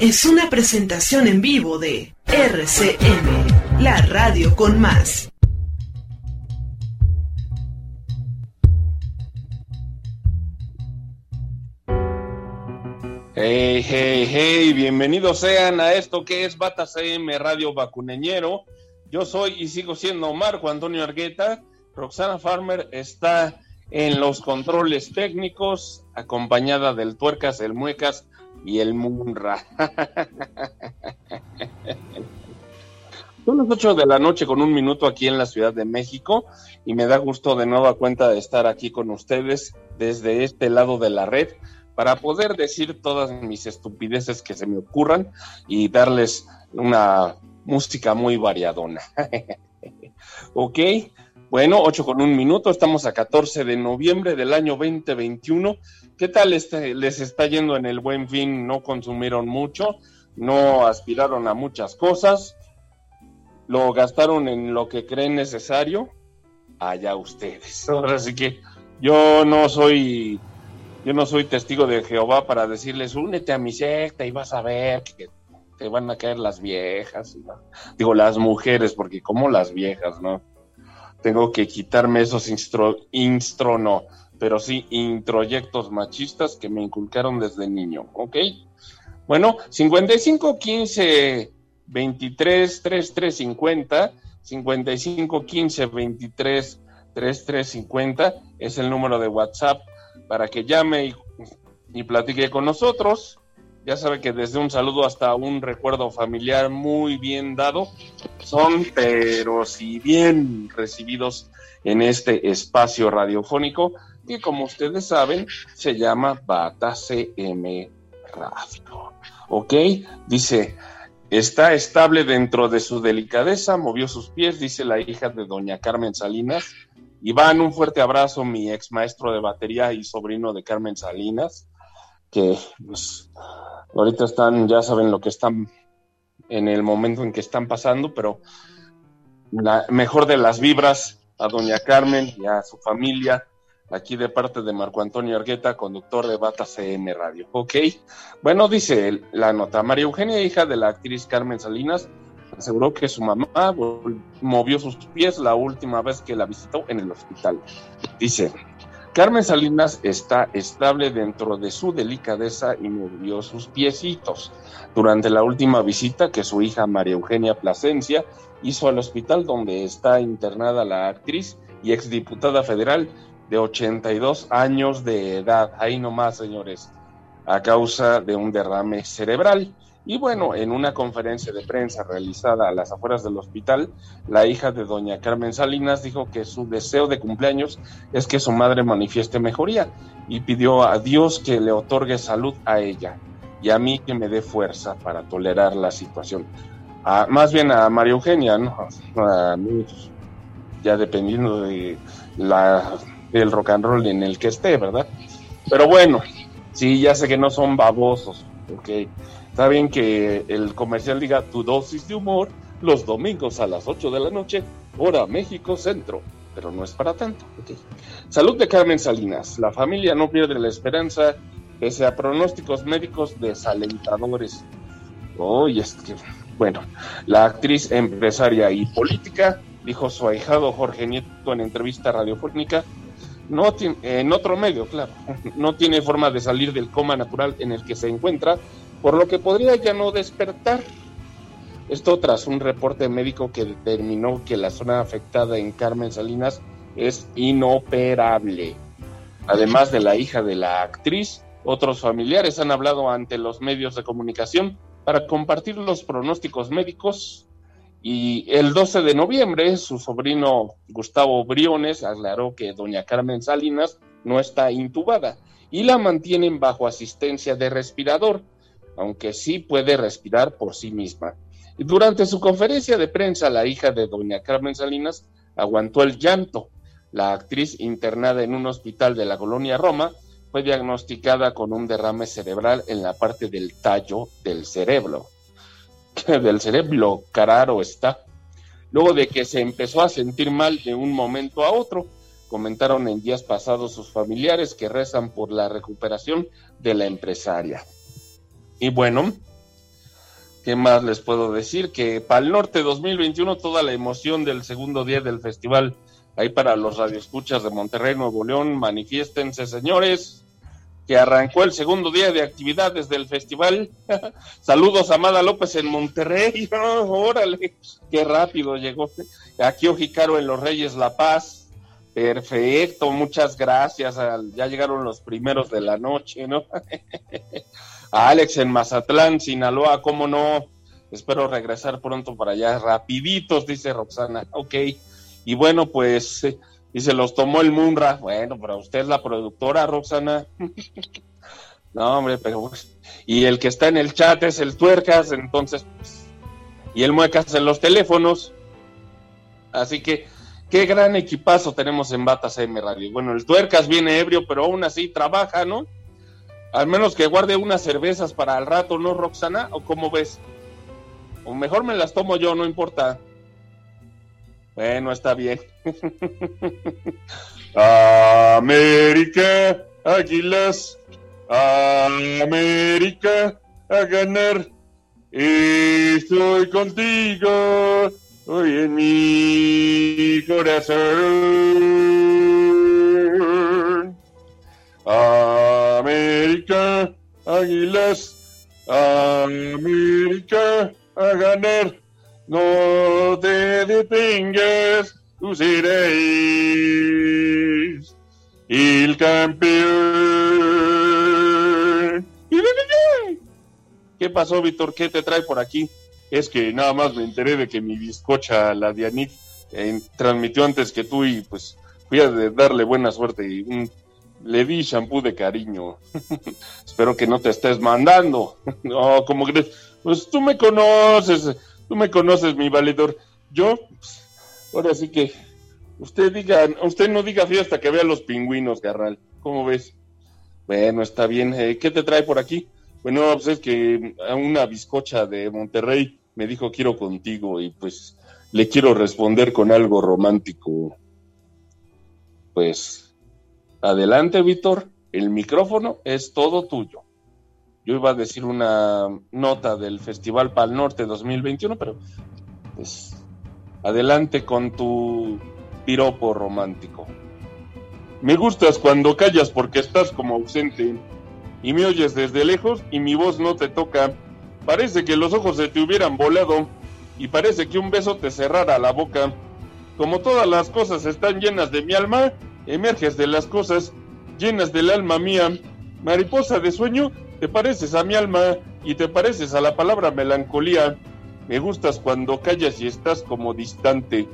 es una presentación en vivo de RCM, la radio con más. Hey, hey, hey, bienvenidos sean a esto que es Bata CM Radio Vacuneñero. Yo soy y sigo siendo Marco Antonio Argueta. Roxana Farmer está en los controles técnicos, acompañada del Tuercas, el Muecas y el Munra. Son las 8 de la noche con un minuto aquí en la Ciudad de México y me da gusto de nueva cuenta de estar aquí con ustedes desde este lado de la red para poder decir todas mis estupideces que se me ocurran y darles una música muy variadona. ok, bueno, 8 con un minuto, estamos a 14 de noviembre del año 2021. ¿Qué tal este, les está yendo en el buen fin? No consumieron mucho, no aspiraron a muchas cosas, lo gastaron en lo que creen necesario. Allá ustedes. Ahora sí que yo no soy, yo no soy testigo de Jehová para decirles únete a mi secta y vas a ver que te van a caer las viejas, digo las mujeres, porque como las viejas, ¿no? tengo que quitarme esos instro, instro no, pero sí introyectos machistas que me inculcaron desde niño, ¿ok? Bueno, 55 15 23 33 50, 55 15 23 33 50 es el número de WhatsApp para que llame y, y platique con nosotros. Ya sabe que desde un saludo hasta un recuerdo familiar muy bien dado son, pero si bien recibidos en este espacio radiofónico que como ustedes saben se llama Bata CM Radio. ¿Ok? Dice, está estable dentro de su delicadeza, movió sus pies, dice la hija de doña Carmen Salinas. Iván, un fuerte abrazo, mi ex maestro de batería y sobrino de Carmen Salinas, que pues, ahorita están, ya saben lo que están en el momento en que están pasando, pero la mejor de las vibras a doña Carmen y a su familia, aquí de parte de Marco Antonio Argueta, conductor de Bata CM Radio. Ok, bueno, dice la nota, María Eugenia, hija de la actriz Carmen Salinas, aseguró que su mamá movió sus pies la última vez que la visitó en el hospital. Dice, Carmen Salinas está estable dentro de su delicadeza y movió sus piecitos durante la última visita que su hija María Eugenia Plasencia hizo al hospital donde está internada la actriz y exdiputada federal de 82 años de edad. Ahí nomás, señores, a causa de un derrame cerebral. Y bueno, en una conferencia de prensa realizada a las afueras del hospital, la hija de doña Carmen Salinas dijo que su deseo de cumpleaños es que su madre manifieste mejoría y pidió a Dios que le otorgue salud a ella y a mí que me dé fuerza para tolerar la situación. más bien a María Eugenia, ¿no? A mí, ya dependiendo de la, del rock and roll en el que esté, ¿verdad? Pero bueno, sí, ya sé que no son babosos, ok Está bien que el comercial diga tu dosis de humor los domingos a las 8 de la noche, hora México Centro, pero no es para tanto. Salud de Carmen Salinas. La familia no pierde la esperanza pese a pronósticos médicos desalentadores. Oye, es que, bueno, la actriz empresaria y política, dijo su ahijado Jorge Nieto en entrevista radiofónica, no en otro medio, claro, no tiene forma de salir del coma natural en el que se encuentra por lo que podría ya no despertar. Esto tras un reporte médico que determinó que la zona afectada en Carmen Salinas es inoperable. Además de la hija de la actriz, otros familiares han hablado ante los medios de comunicación para compartir los pronósticos médicos y el 12 de noviembre su sobrino Gustavo Briones aclaró que doña Carmen Salinas no está intubada y la mantienen bajo asistencia de respirador aunque sí puede respirar por sí misma. Durante su conferencia de prensa, la hija de doña Carmen Salinas aguantó el llanto. La actriz internada en un hospital de la colonia Roma fue diagnosticada con un derrame cerebral en la parte del tallo del cerebro. del cerebro, cararo está. Luego de que se empezó a sentir mal de un momento a otro, comentaron en días pasados sus familiares que rezan por la recuperación de la empresaria. Y bueno, ¿qué más les puedo decir? Que para el norte 2021 toda la emoción del segundo día del festival ahí para los radioescuchas de Monterrey, Nuevo León, manifiéstense señores, que arrancó el segundo día de actividades del festival. Saludos a Amada López en Monterrey. órale, qué rápido llegó. Aquí Ojicaro en Los Reyes La Paz. Perfecto, muchas gracias. Ya llegaron los primeros de la noche, ¿no? Alex en Mazatlán, Sinaloa, ¿cómo no? Espero regresar pronto para allá. Rapiditos, dice Roxana. Ok. Y bueno, pues, eh, y se los tomó el Munra. Bueno, pero usted es la productora, Roxana. no, hombre, pero pues, y el que está en el chat es el Tuercas, entonces, pues, y el Muecas en los teléfonos. Así que, qué gran equipazo tenemos en Batas M Radio. Bueno, el Tuercas viene ebrio, pero aún así trabaja, ¿no? Al menos que guarde unas cervezas para el rato, ¿no, Roxana? ¿O cómo ves? O mejor me las tomo yo, no importa. Bueno, está bien. América, Águilas, América, a ganar. Estoy contigo hoy en mi corazón. América, Águilas, América, a ganar. No te detengas, tú serás el campeón. ¿Qué pasó, Víctor? ¿Qué te trae por aquí? Es que nada más me enteré de que mi bizcocha, la Dianit, eh, transmitió antes que tú y pues fui a darle buena suerte y le di shampoo de cariño. Espero que no te estés mandando. no, como crees? Pues tú me conoces Tú me conoces, mi valedor. Yo, pues, ahora sí que usted diga, usted no diga fío hasta que vea los pingüinos, Garral. ¿Cómo ves? Bueno, está bien. Eh, ¿Qué te trae por aquí? Bueno, pues es que una bizcocha de Monterrey me dijo quiero contigo y pues le quiero responder con algo romántico. Pues adelante, Víctor. El micrófono es todo tuyo yo iba a decir una nota del Festival Pal Norte 2021, pero pues adelante con tu piropo romántico. Me gustas cuando callas porque estás como ausente y me oyes desde lejos y mi voz no te toca. Parece que los ojos se te hubieran volado y parece que un beso te cerrara la boca. Como todas las cosas están llenas de mi alma, emerges de las cosas llenas del alma mía. Mariposa de sueño, te pareces a mi alma y te pareces a la palabra melancolía. Me gustas cuando callas y estás como distante,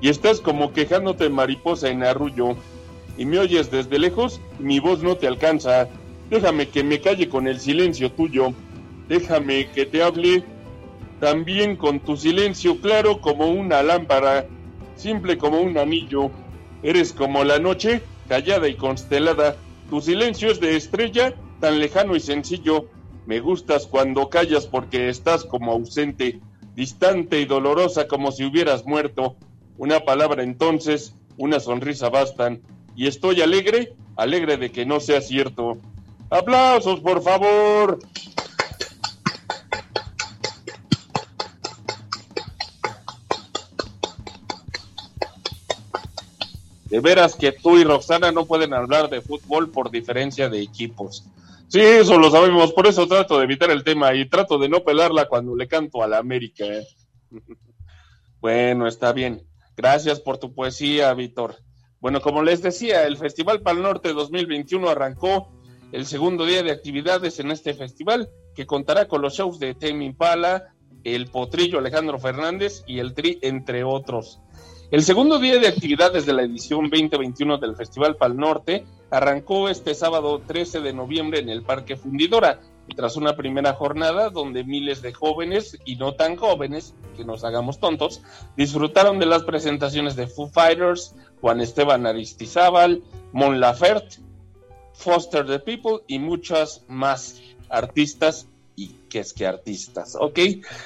y estás como quejándote mariposa en arrullo, y me oyes desde lejos y mi voz no te alcanza. Déjame que me calle con el silencio tuyo, déjame que te hable también con tu silencio claro como una lámpara, simple como un anillo. Eres como la noche, callada y constelada. Tu silencio es de estrella tan lejano y sencillo. Me gustas cuando callas porque estás como ausente, distante y dolorosa como si hubieras muerto. Una palabra entonces, una sonrisa bastan. Y estoy alegre, alegre de que no sea cierto. Aplausos, por favor. De veras que tú y Roxana no pueden hablar de fútbol por diferencia de equipos. Sí, eso lo sabemos, por eso trato de evitar el tema y trato de no pelarla cuando le canto a la América. ¿eh? bueno, está bien. Gracias por tu poesía, Víctor. Bueno, como les decía, el Festival Pal Norte 2021 arrancó el segundo día de actividades en este festival, que contará con los shows de Tame Impala, el Potrillo Alejandro Fernández y el Tri, entre otros. El segundo día de actividades de la edición 2021 del Festival Pal Norte arrancó este sábado 13 de noviembre en el Parque Fundidora, tras una primera jornada donde miles de jóvenes y no tan jóvenes, que nos hagamos tontos, disfrutaron de las presentaciones de Foo Fighters, Juan Esteban Aristizábal, Mon Laferte, Foster the People y muchas más artistas y que es que artistas, ¿ok?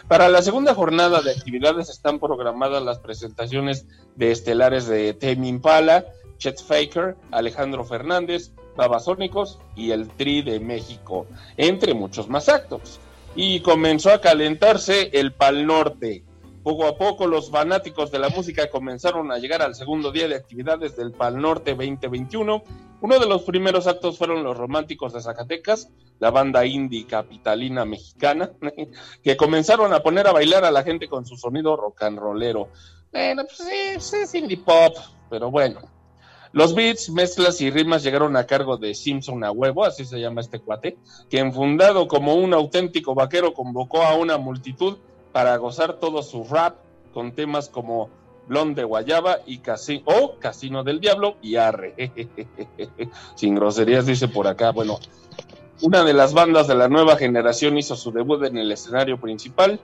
Para la segunda jornada de actividades están programadas las presentaciones de estelares de Tame Impala, Chet Faker, Alejandro Fernández, Babasónicos y el Tri de México, entre muchos más actos. Y comenzó a calentarse el Pal Norte. Poco a poco los fanáticos de la música comenzaron a llegar al segundo día de actividades del Pal Norte 2021. Uno de los primeros actos fueron los románticos de Zacatecas, la banda indie capitalina mexicana, que comenzaron a poner a bailar a la gente con su sonido rock and rollero. Bueno, pues sí, es indie pop, pero bueno. Los beats, mezclas y rimas llegaron a cargo de Simpson a huevo, así se llama este cuate, quien fundado como un auténtico vaquero convocó a una multitud para gozar todo su rap con temas como Blonde de Guayaba y o Casino del Diablo y Arre. Sin groserías dice por acá, bueno, una de las bandas de la nueva generación hizo su debut en el escenario principal,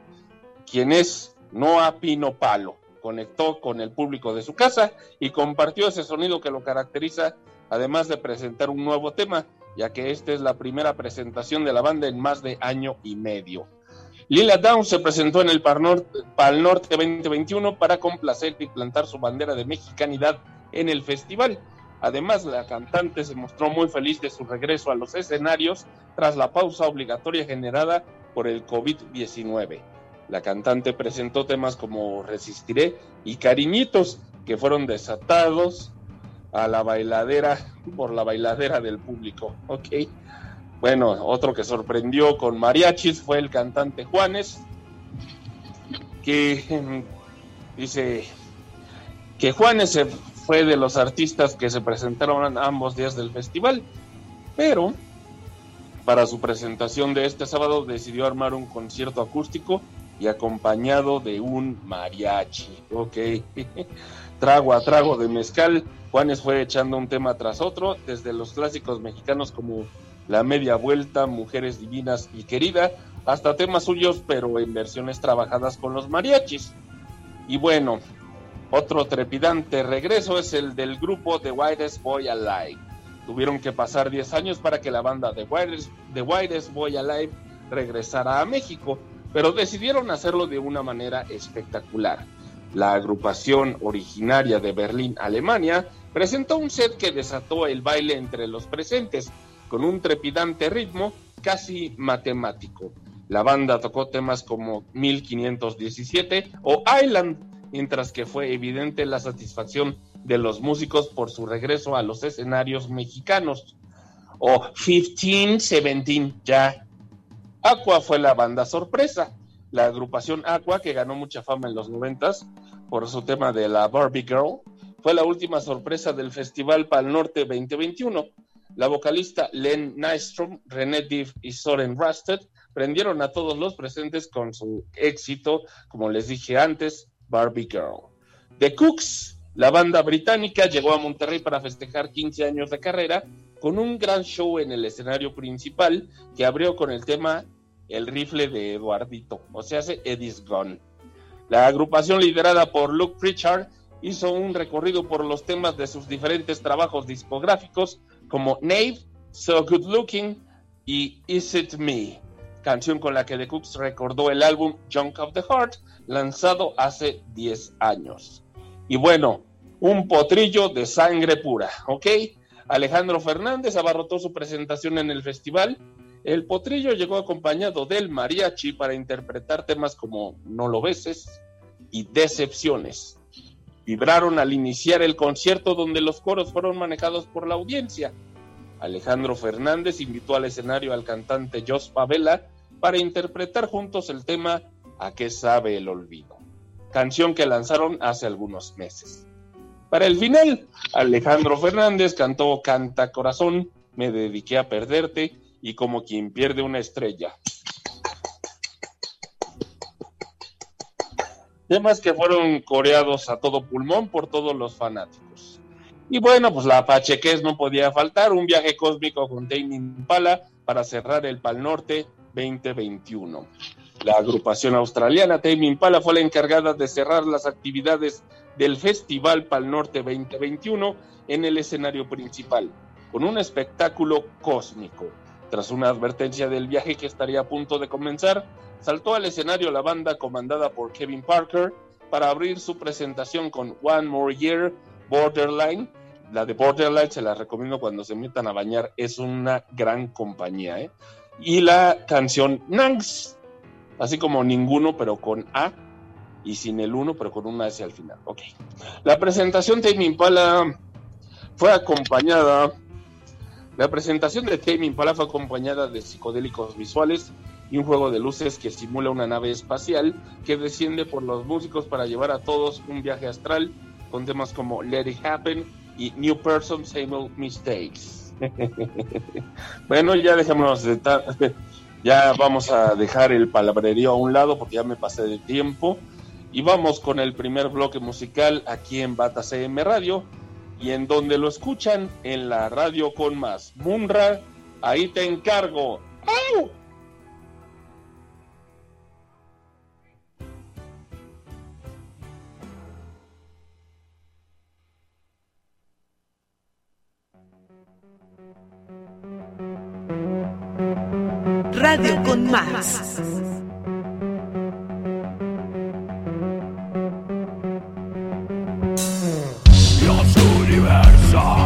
quien es Noah Pino Palo conectó con el público de su casa y compartió ese sonido que lo caracteriza, además de presentar un nuevo tema, ya que esta es la primera presentación de la banda en más de año y medio. Lila Down se presentó en el Pal Norte, Pal Norte 2021 para complacer y plantar su bandera de mexicanidad en el festival. Además, la cantante se mostró muy feliz de su regreso a los escenarios tras la pausa obligatoria generada por el COVID-19. La cantante presentó temas como Resistiré y Cariñitos, que fueron desatados a la bailadera por la bailadera del público. Ok. Bueno, otro que sorprendió con mariachis fue el cantante Juanes, que mm, dice que Juanes fue de los artistas que se presentaron ambos días del festival, pero para su presentación de este sábado decidió armar un concierto acústico y acompañado de un mariachi. Ok, trago a trago de mezcal, Juanes fue echando un tema tras otro, desde los clásicos mexicanos como La Media Vuelta, Mujeres Divinas y Querida, hasta temas suyos, pero en versiones trabajadas con los mariachis. Y bueno, otro trepidante regreso es el del grupo The Whitest Boy Alive. Tuvieron que pasar 10 años para que la banda The Whitest, The Boy Alive regresara a México pero decidieron hacerlo de una manera espectacular. La agrupación originaria de Berlín, Alemania, presentó un set que desató el baile entre los presentes, con un trepidante ritmo casi matemático. La banda tocó temas como 1517 o Island, mientras que fue evidente la satisfacción de los músicos por su regreso a los escenarios mexicanos. O 1517, ya Aqua fue la banda sorpresa, la agrupación Aqua que ganó mucha fama en los noventas por su tema de la Barbie Girl, fue la última sorpresa del Festival Pal Norte 2021. La vocalista Len Nystrom, René Div y Soren Rusted prendieron a todos los presentes con su éxito, como les dije antes, Barbie Girl. The Cooks, la banda británica, llegó a Monterrey para festejar 15 años de carrera con un gran show en el escenario principal que abrió con el tema el rifle de Eduardito, o sea, Eddie's Gun. La agrupación liderada por Luke Pritchard hizo un recorrido por los temas de sus diferentes trabajos discográficos como Nave, So Good Looking y Is It Me, canción con la que The Cooks recordó el álbum Junk of the Heart, lanzado hace 10 años. Y bueno, un potrillo de sangre pura, ¿ok? Alejandro Fernández abarrotó su presentación en el festival el potrillo llegó acompañado del mariachi para interpretar temas como No lo beses y Decepciones. Vibraron al iniciar el concierto donde los coros fueron manejados por la audiencia. Alejandro Fernández invitó al escenario al cantante Jos Pavela para interpretar juntos el tema A qué sabe el olvido, canción que lanzaron hace algunos meses. Para el final, Alejandro Fernández cantó Canta Corazón, Me dediqué a perderte y como quien pierde una estrella. Temas que fueron coreados a todo pulmón por todos los fanáticos. Y bueno, pues la Pacheques no podía faltar, un viaje cósmico con Tame Impala para cerrar el Pal Norte 2021. La agrupación australiana Tame Impala fue la encargada de cerrar las actividades del Festival Pal Norte 2021 en el escenario principal, con un espectáculo cósmico. Tras una advertencia del viaje que estaría a punto de comenzar, saltó al escenario la banda comandada por Kevin Parker para abrir su presentación con One More Year Borderline. La de Borderline se la recomiendo cuando se metan a bañar, es una gran compañía. ¿eh? Y la canción Nangs, así como ninguno, pero con A, y sin el uno, pero con una S al final. Ok. La presentación de Impala fue acompañada. La presentación de Tame Impala fue acompañada de psicodélicos visuales y un juego de luces que simula una nave espacial que desciende por los músicos para llevar a todos un viaje astral con temas como Let It Happen y New Person Same Mistakes. bueno, ya dejémonos de ya vamos a dejar el palabrerío a un lado porque ya me pasé de tiempo y vamos con el primer bloque musical aquí en Bata CM Radio y en donde lo escuchan en la radio con más. Munra, ahí te encargo. ¡Au! Radio con más. saw.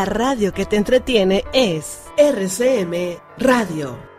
La radio que te entretiene es RCM Radio.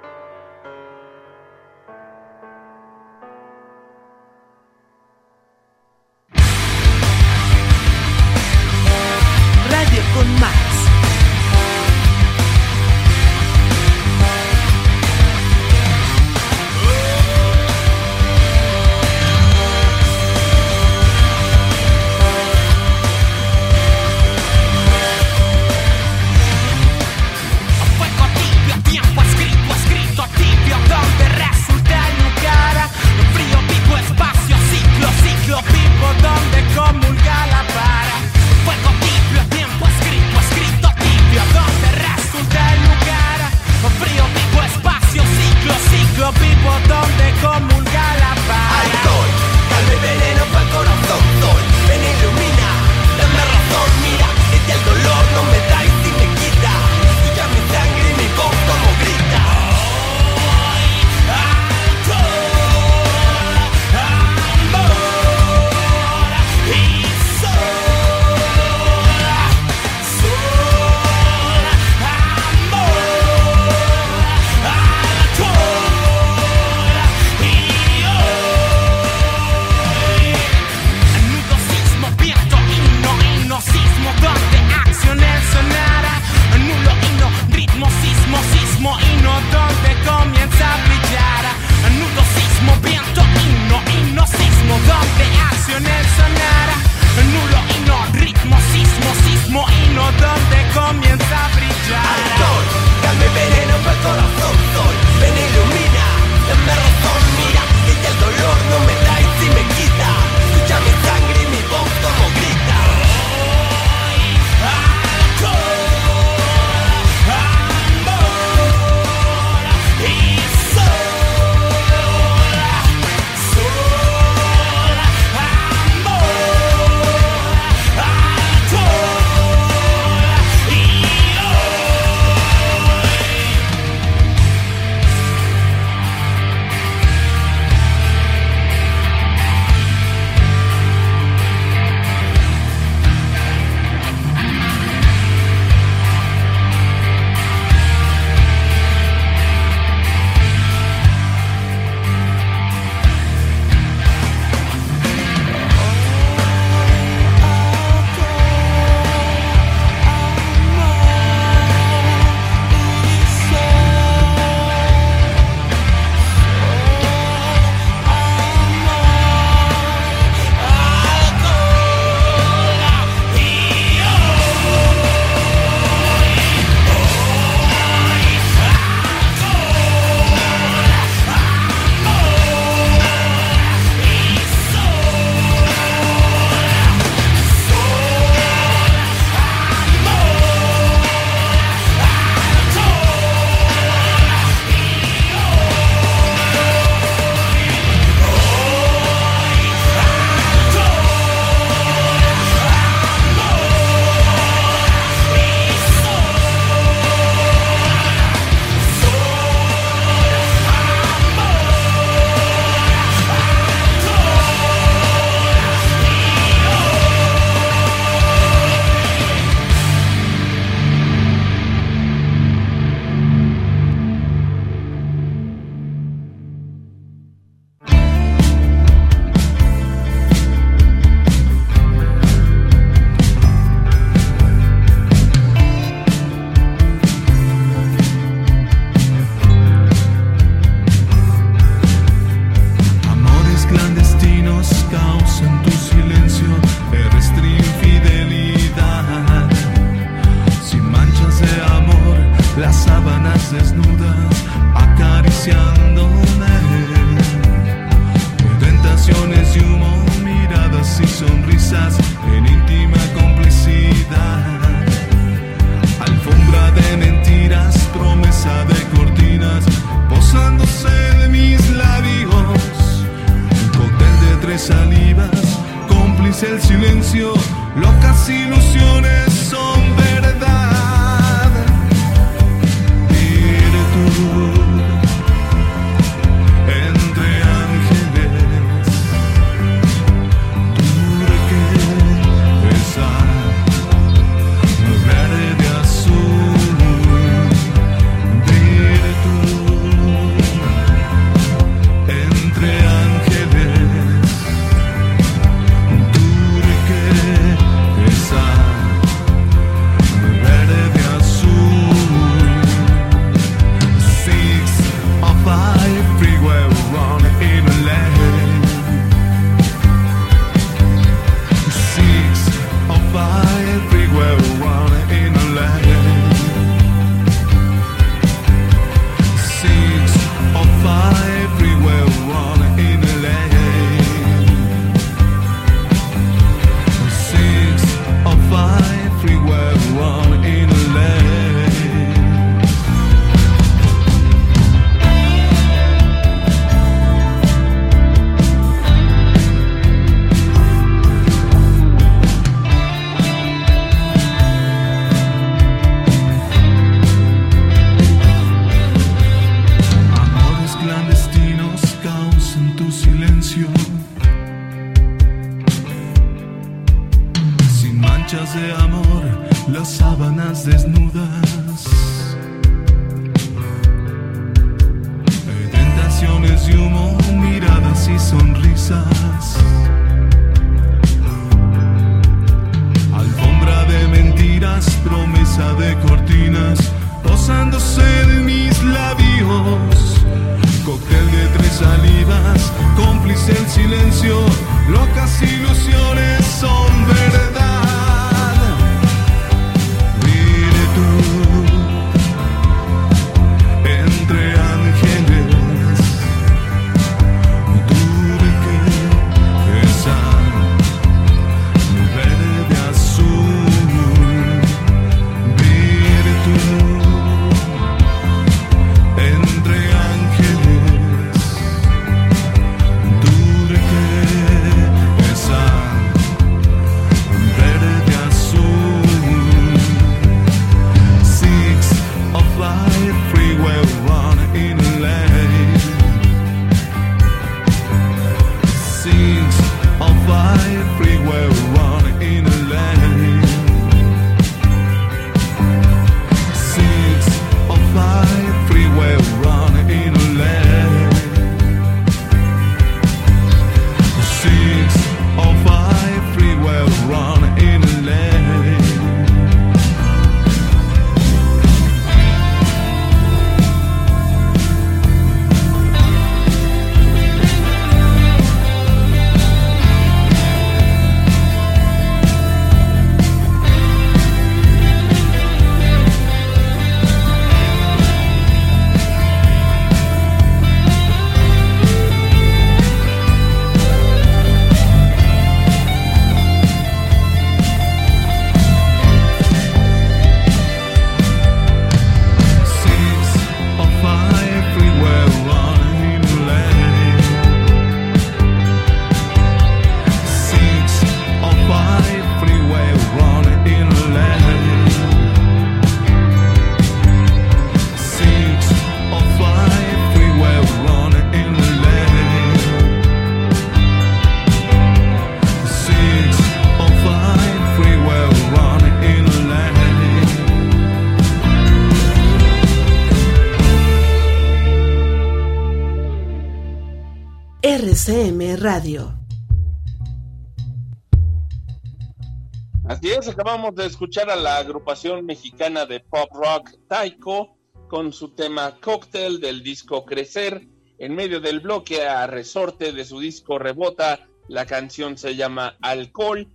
RCM Radio. Así es, acabamos de escuchar a la agrupación mexicana de pop rock Taiko con su tema Cocktail del disco Crecer. En medio del bloque a resorte de su disco Rebota, la canción se llama Alcohol.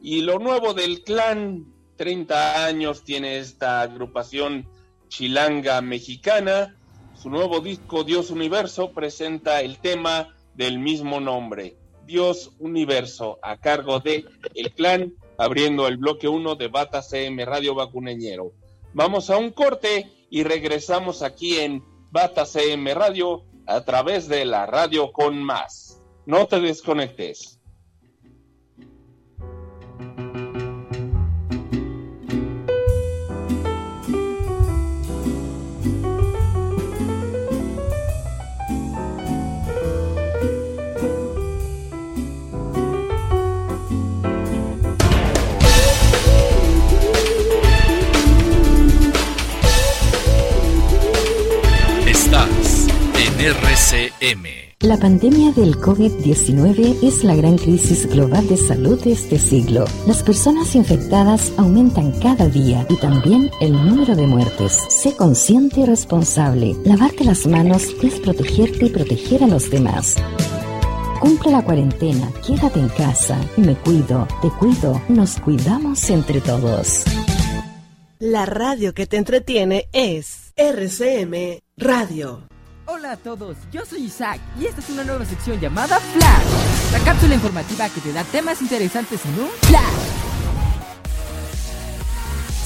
Y lo nuevo del clan, 30 años tiene esta agrupación chilanga mexicana. Su nuevo disco Dios Universo presenta el tema del mismo nombre, Dios Universo, a cargo de El Clan, abriendo el bloque 1 de Bata CM Radio Vacuneñero. Vamos a un corte y regresamos aquí en Bata CM Radio a través de la radio con más. No te desconectes. RCM. La pandemia del COVID-19 es la gran crisis global de salud de este siglo. Las personas infectadas aumentan cada día y también el número de muertes. Sé consciente y responsable. Lavarte las manos es protegerte y proteger a los demás. Cumple la cuarentena, quédate en casa. Me cuido, te cuido, nos cuidamos entre todos. La radio que te entretiene es RCM Radio. Hola a todos, yo soy Isaac y esta es una nueva sección llamada Flash, la cápsula informativa que te da temas interesantes en un Flash.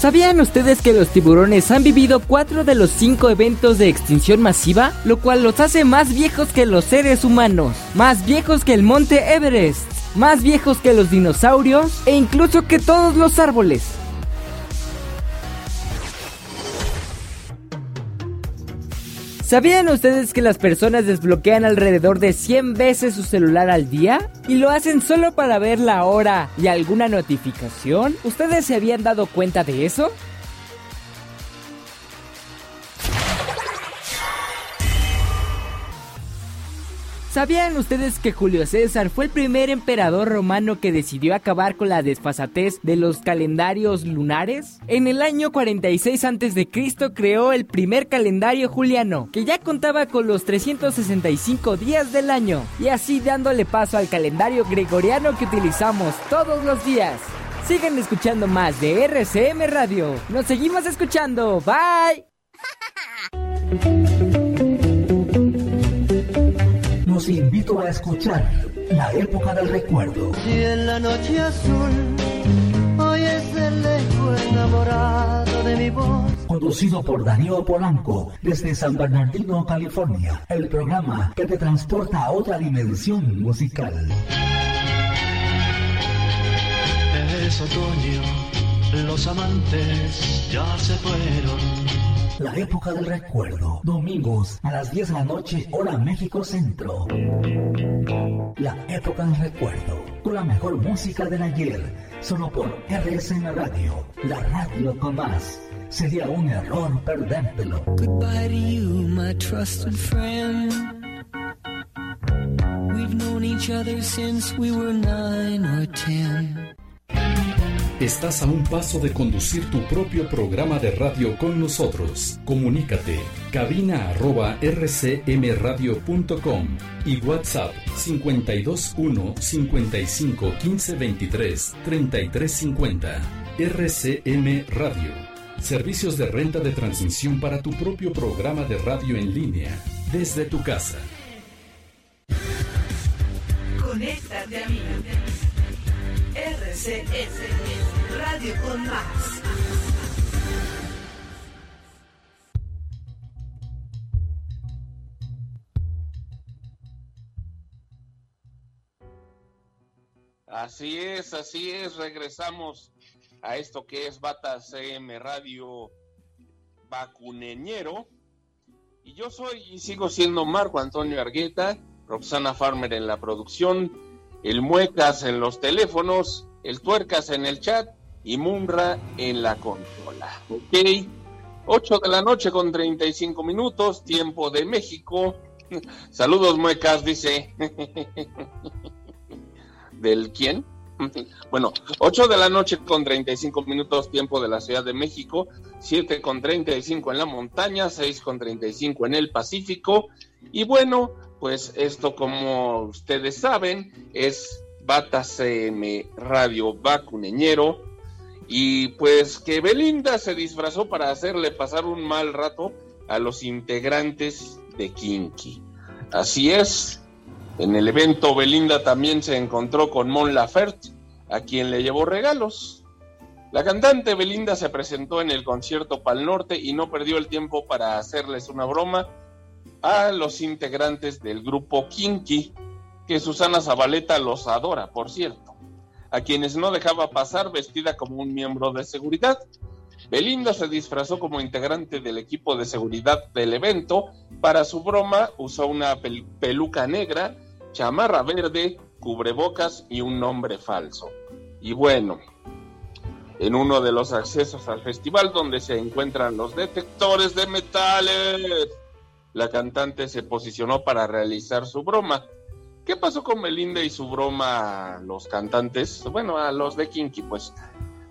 ¿Sabían ustedes que los tiburones han vivido cuatro de los cinco eventos de extinción masiva? Lo cual los hace más viejos que los seres humanos, más viejos que el monte Everest, más viejos que los dinosaurios e incluso que todos los árboles. ¿Sabían ustedes que las personas desbloquean alrededor de 100 veces su celular al día? ¿Y lo hacen solo para ver la hora y alguna notificación? ¿Ustedes se habían dado cuenta de eso? ¿Sabían ustedes que Julio César fue el primer emperador romano que decidió acabar con la desfasatez de los calendarios lunares? En el año 46 a.C. creó el primer calendario juliano, que ya contaba con los 365 días del año, y así dándole paso al calendario gregoriano que utilizamos todos los días. Sigan escuchando más de RCM Radio. Nos seguimos escuchando. Bye. Los invito a escuchar La época del recuerdo. Y en la noche azul oyes el eco enamorado de mi voz. Conducido por Darío Polanco desde San Bernardino, California. El programa que te transporta a otra dimensión musical. Es otoño, los amantes ya se fueron. La época del recuerdo. Domingos a las 10 de la noche, hora México Centro. La época del recuerdo. Con la mejor música del ayer. Solo por RSN Radio. La radio con más. Sería un error perdértelo. Goodbye to you, my trusted friend. We've known each other since we were nine or ten. Estás a un paso de conducir tu propio programa de radio con nosotros. Comunícate cabina arroba rcmradio.com y WhatsApp 521 55 15 23 33 50. RCM Radio. Servicios de renta de transmisión para tu propio programa de radio en línea desde tu casa. Conéctate a mí. Así es, así es, regresamos a esto que es Bata CM Radio Vacuneñero. Y yo soy y sigo siendo Marco Antonio Argueta, Roxana Farmer en la producción, el Muecas en los teléfonos, el Tuercas en el chat y Munra en la consola. Ok, 8 de la noche con 35 minutos, tiempo de México. Saludos, Muecas, dice. ¿Del quién? Bueno, 8 de la noche con 35 minutos tiempo de la Ciudad de México, 7 con 35 en la montaña, 6 con 35 en el Pacífico. Y bueno, pues esto como ustedes saben es Bata CM Radio Vacuneñero. Y pues que Belinda se disfrazó para hacerle pasar un mal rato a los integrantes de Kinky. Así es, en el evento Belinda también se encontró con Mon Laferte, a quien le llevó regalos. La cantante Belinda se presentó en el concierto Pal Norte y no perdió el tiempo para hacerles una broma a los integrantes del grupo Kinky, que Susana Zabaleta los adora, por cierto, a quienes no dejaba pasar vestida como un miembro de seguridad. Belinda se disfrazó como integrante del equipo de seguridad del evento. Para su broma usó una pel- peluca negra, chamarra verde, cubrebocas y un nombre falso. Y bueno, en uno de los accesos al festival donde se encuentran los detectores de metales, la cantante se posicionó para realizar su broma. ¿Qué pasó con Belinda y su broma a los cantantes? Bueno, a los de Kinky, pues,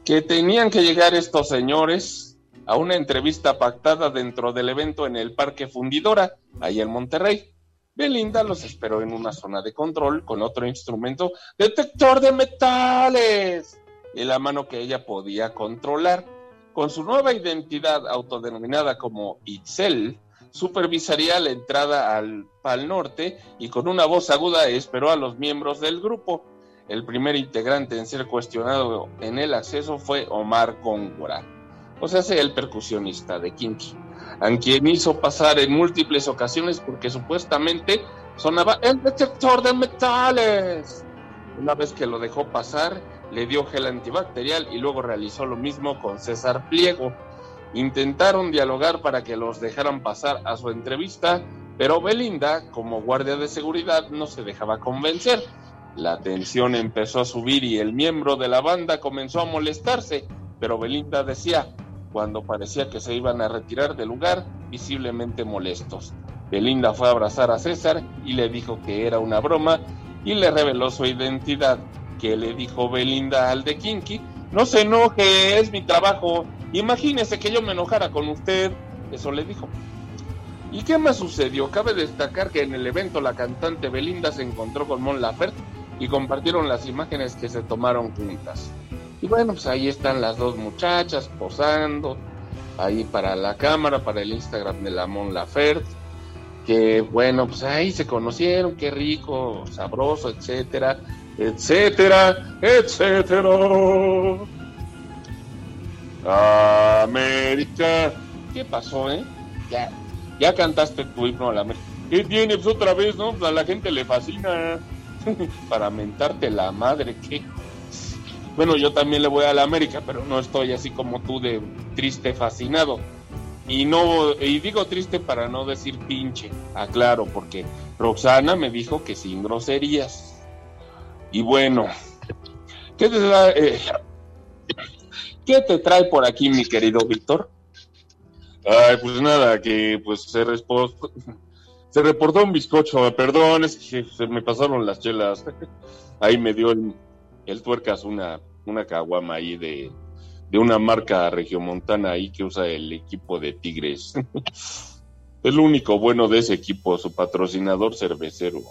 que tenían que llegar estos señores a una entrevista pactada dentro del evento en el Parque Fundidora, ahí en Monterrey. Belinda los esperó en una zona de control con otro instrumento, detector de metales, en la mano que ella podía controlar. Con su nueva identidad autodenominada como Itzel, supervisaría la entrada al Pal Norte y con una voz aguda esperó a los miembros del grupo. El primer integrante en ser cuestionado en el acceso fue Omar Góngora, o sea, el percusionista de Kinky, a quien hizo pasar en múltiples ocasiones porque supuestamente sonaba el detector de metales. Una vez que lo dejó pasar, le dio gel antibacterial y luego realizó lo mismo con César Pliego. Intentaron dialogar para que los dejaran pasar a su entrevista, pero Belinda, como guardia de seguridad, no se dejaba convencer. La tensión empezó a subir y el miembro de la banda comenzó a molestarse, pero Belinda decía, cuando parecía que se iban a retirar del lugar, visiblemente molestos. Belinda fue a abrazar a César y le dijo que era una broma y le reveló su identidad, que le dijo Belinda al de Kinky, no se enoje, es mi trabajo, imagínese que yo me enojara con usted, eso le dijo. ¿Y qué más sucedió? Cabe destacar que en el evento la cantante Belinda se encontró con Mon Laferte y compartieron las imágenes que se tomaron juntas. Y bueno, pues ahí están las dos muchachas posando, ahí para la cámara, para el Instagram de la Mon Laferte, que bueno, pues ahí se conocieron, qué rico, sabroso, etcétera, etcétera, etcétera. América, ¿qué pasó, eh? Ya, ya cantaste tu himno a la América. ¿Qué tiene? Pues otra vez, ¿no? A la gente le fascina para mentarte la madre, ¿qué? Bueno, yo también le voy a la América, pero no estoy así como tú de triste fascinado. Y no, y digo triste para no decir pinche, aclaro, porque Roxana me dijo que sin groserías. Y bueno, ¿qué te, trae, eh, ¿qué te trae por aquí, mi querido Víctor? Ay, pues nada, que pues se, respo- se reportó un bizcocho, perdón, es que se me pasaron las chelas. Ahí me dio el, el tuercas una, una caguama ahí de, de una marca regiomontana ahí que usa el equipo de Tigres. Es lo único bueno de ese equipo, su patrocinador cervecero.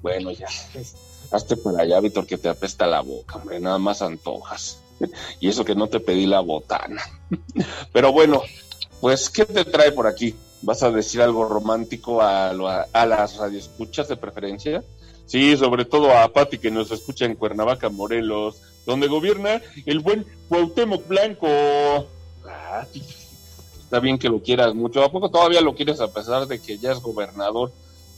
Bueno, ya. Hazte para allá, Víctor, que te apesta la boca, hombre. Nada más antojas. Y eso que no te pedí la botana. Pero bueno, pues, ¿qué te trae por aquí? ¿Vas a decir algo romántico a, a las radioescuchas de preferencia? Sí, sobre todo a Patti que nos escucha en Cuernavaca, Morelos, donde gobierna el buen Cuauhtémoc Blanco. Ah, está bien que lo quieras mucho. ¿A poco todavía lo quieres a pesar de que ya es gobernador?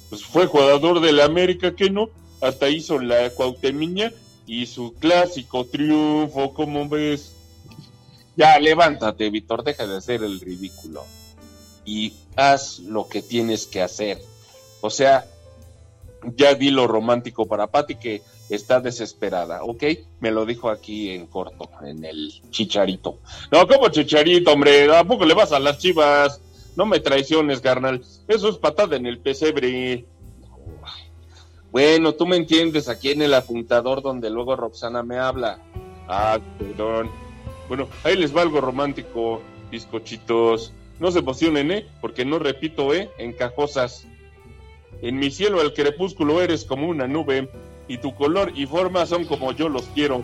Pues fue jugador de la América, que no? Hasta hizo la Cuauhtemiña y su clásico triunfo, ¿cómo ves? Ya, levántate, Víctor, deja de hacer el ridículo. Y haz lo que tienes que hacer. O sea, ya di lo romántico para Patti que está desesperada, ¿ok? Me lo dijo aquí en corto, en el chicharito. No, ¿cómo chicharito, hombre? ¿A poco le vas a las chivas? No me traiciones, carnal. Eso es patada en el pesebre. Bueno, tú me entiendes aquí en el apuntador donde luego Roxana me habla. Ah, perdón. Bueno, ahí les va algo romántico, bizcochitos. No se emocionen, ¿eh? Porque no repito, ¿eh? Encajosas. En mi cielo al crepúsculo eres como una nube, y tu color y forma son como yo los quiero.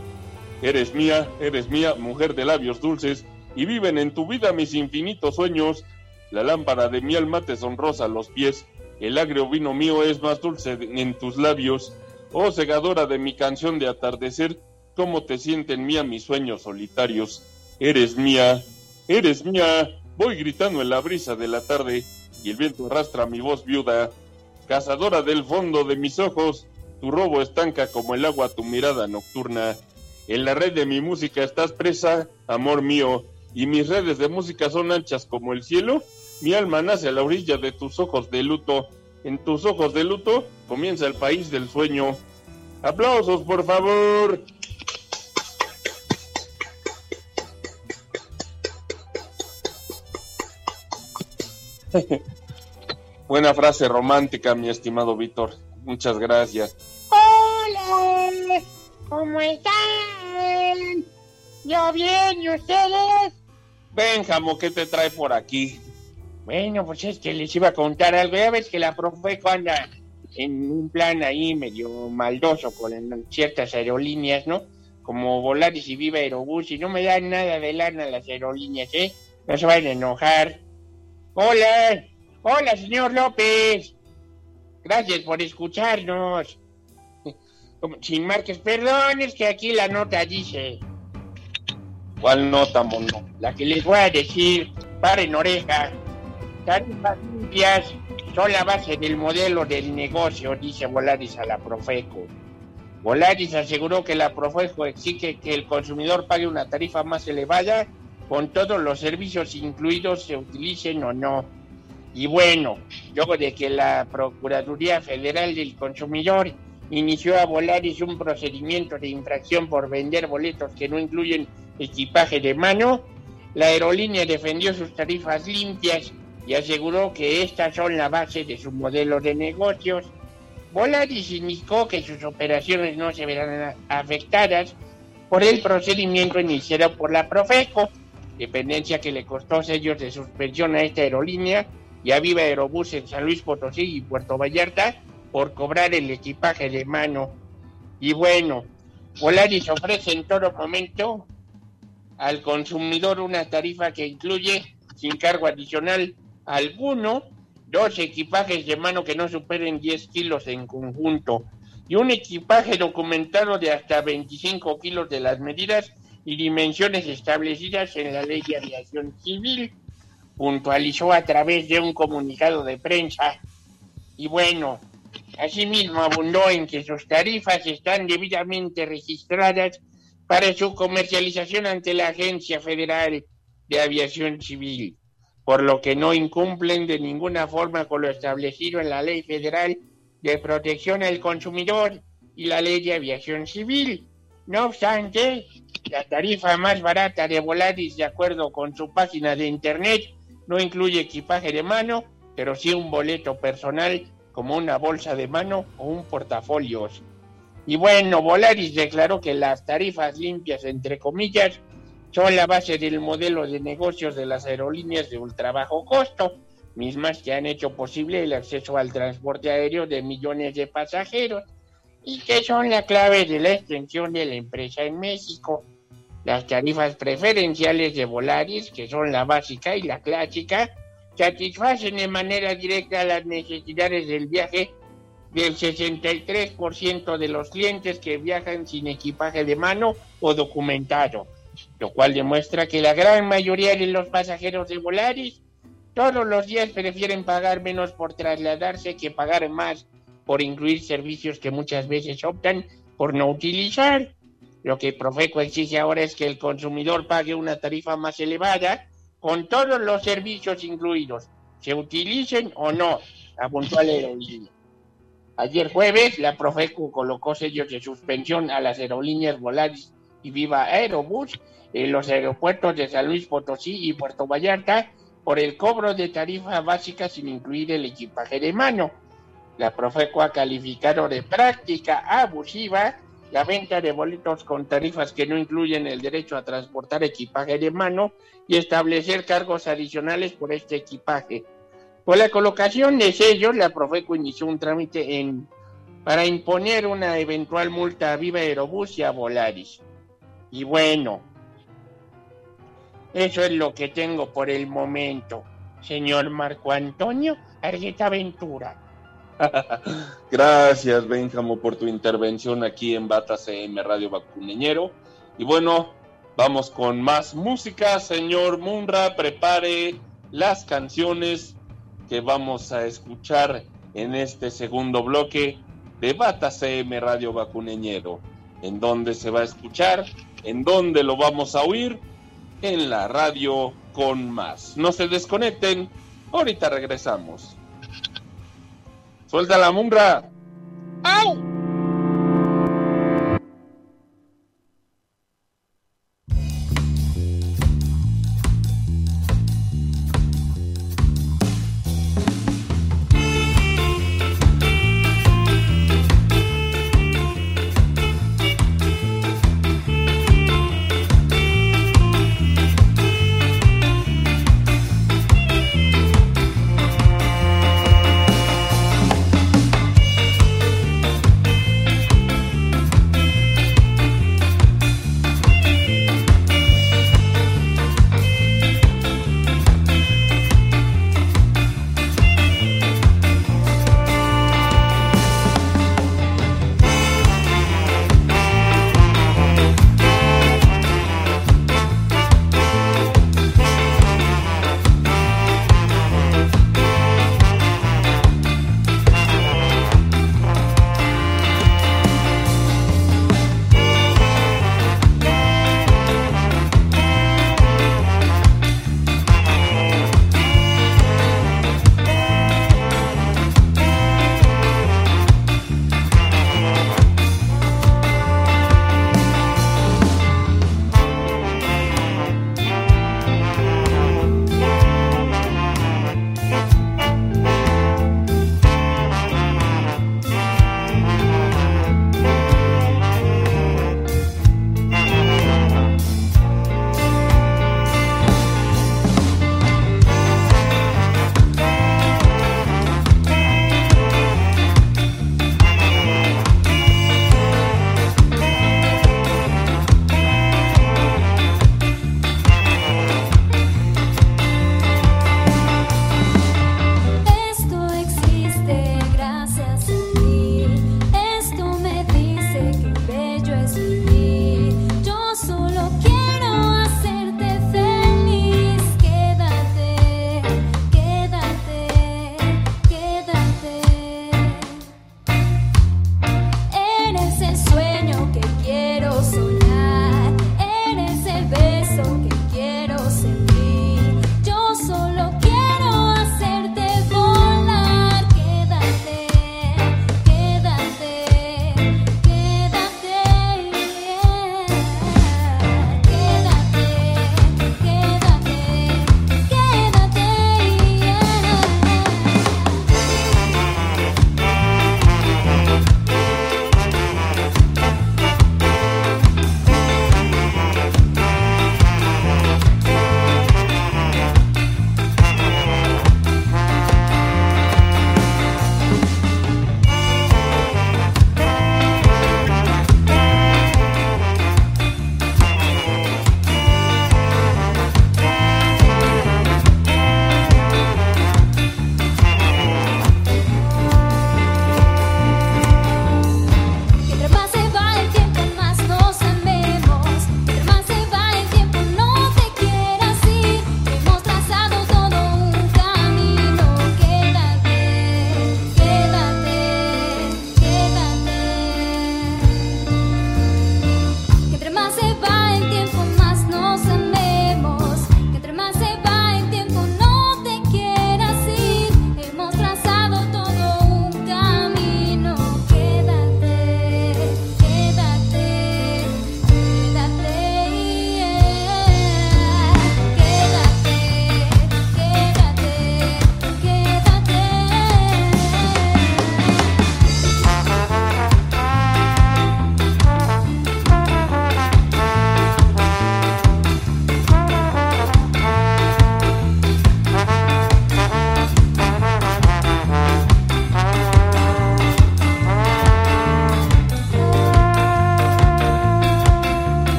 Eres mía, eres mía, mujer de labios dulces, y viven en tu vida mis infinitos sueños. La lámpara de mi alma te sonrosa los pies, el agrio vino mío es más dulce en tus labios. Oh segadora de mi canción de atardecer, cómo te sienten mía mis sueños solitarios. Eres mía, eres mía, voy gritando en la brisa de la tarde, y el viento arrastra mi voz viuda. Cazadora del fondo de mis ojos, tu robo estanca como el agua tu mirada nocturna. En la red de mi música estás presa, amor mío, y mis redes de música son anchas como el cielo. Mi alma nace a la orilla de tus ojos de luto. En tus ojos de luto comienza el país del sueño. Aplausos, por favor. Buena frase romántica, mi estimado Víctor. Muchas gracias. Hola, ¿cómo están? Yo bien, ¿y ustedes? Benjamo, ¿qué te trae por aquí? Bueno, pues es que les iba a contar algo. Ya ves que la Profeco anda en un plan ahí medio maldoso con ciertas aerolíneas, ¿no? Como Volaris y Viva Aerobús, y no me dan nada de lana las aerolíneas, ¿eh? No se van a enojar. Hola, hola, señor López. Gracias por escucharnos. Sin marques, perdón, es que aquí la nota dice, ¿Cuál nota, mono? la que les voy a decir, paren oreja. Tarifas limpias son la base del modelo del negocio, dice Volaris a la Profeco. Volaris aseguró que la Profeco exige que el consumidor pague una tarifa más elevada con todos los servicios incluidos se utilicen o no. Y bueno, luego de que la Procuraduría Federal del Consumidor inició a Volaris un procedimiento de infracción por vender boletos que no incluyen equipaje de mano, la aerolínea defendió sus tarifas limpias y aseguró que estas son la base de su modelo de negocios. Volaris indicó que sus operaciones no se verán afectadas por el procedimiento iniciado por la Profeco, dependencia que le costó sellos de suspensión a esta aerolínea y a Viva Aerobús en San Luis Potosí y Puerto Vallarta por cobrar el equipaje de mano. Y bueno, Volaris ofrece en todo momento al consumidor una tarifa que incluye, sin cargo adicional alguno, dos equipajes de mano que no superen 10 kilos en conjunto y un equipaje documentado de hasta 25 kilos de las medidas y dimensiones establecidas en la Ley de Aviación Civil, puntualizó a través de un comunicado de prensa. Y bueno, asimismo abundó en que sus tarifas están debidamente registradas para su comercialización ante la Agencia Federal de Aviación Civil, por lo que no incumplen de ninguna forma con lo establecido en la Ley Federal de Protección al Consumidor y la Ley de Aviación Civil. No obstante, la tarifa más barata de Volaris, de acuerdo con su página de internet, no incluye equipaje de mano, pero sí un boleto personal como una bolsa de mano o un portafolios. Y bueno, Volaris declaró que las tarifas limpias, entre comillas, son la base del modelo de negocios de las aerolíneas de ultra bajo costo, mismas que han hecho posible el acceso al transporte aéreo de millones de pasajeros y que son la clave de la extensión de la empresa en México. Las tarifas preferenciales de Volaris, que son la básica y la clásica, satisfacen de manera directa las necesidades del viaje del 63% de los clientes que viajan sin equipaje de mano o documentado, lo cual demuestra que la gran mayoría de los pasajeros de Volaris todos los días prefieren pagar menos por trasladarse que pagar más por incluir servicios que muchas veces optan por no utilizar. Lo que Profeco exige ahora es que el consumidor pague una tarifa más elevada con todos los servicios incluidos, se utilicen o no, apuntó la aerolínea. Ayer jueves, la Profeco colocó sellos de suspensión a las aerolíneas Volaris y Viva Aerobús en los aeropuertos de San Luis Potosí y Puerto Vallarta por el cobro de tarifa básica sin incluir el equipaje de mano. La Profeco ha calificado de práctica abusiva la venta de boletos con tarifas que no incluyen el derecho a transportar equipaje de mano y establecer cargos adicionales por este equipaje. Por la colocación de sellos, la Profeco inició un trámite en, para imponer una eventual multa a Viva Aerobús y a Volaris. Y bueno, eso es lo que tengo por el momento. Señor Marco Antonio Argueta Ventura. Gracias, Benjamo, por tu intervención aquí en Bata CM Radio Vacuneñero. Y bueno, vamos con más música. Señor Munra, prepare las canciones que vamos a escuchar en este segundo bloque de Bata CM Radio Vacuneñero. ¿En dónde se va a escuchar? ¿En dónde lo vamos a oír? En la radio con más. No se desconecten, ahorita regresamos. Suelta la mungra. ¡Au!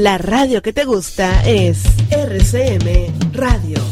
La radio que te gusta es RCM Radio.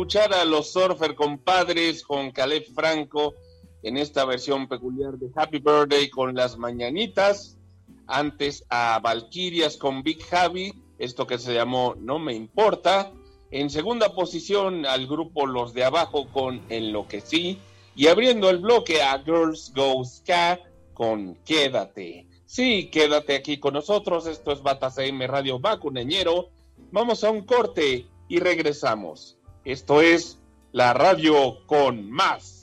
Escuchar a los Surfer compadres con Caleb Franco en esta versión peculiar de Happy Birthday con las mañanitas. Antes a Valkyrias con Big Javi, esto que se llamó No Me Importa. En segunda posición al grupo Los de Abajo con Enloquecí. Y abriendo el bloque a Girls Go Ska con Quédate. Sí, quédate aquí con nosotros. Esto es Bata CM Radio Vacuneñero. Vamos a un corte y regresamos. Esto es la radio con más.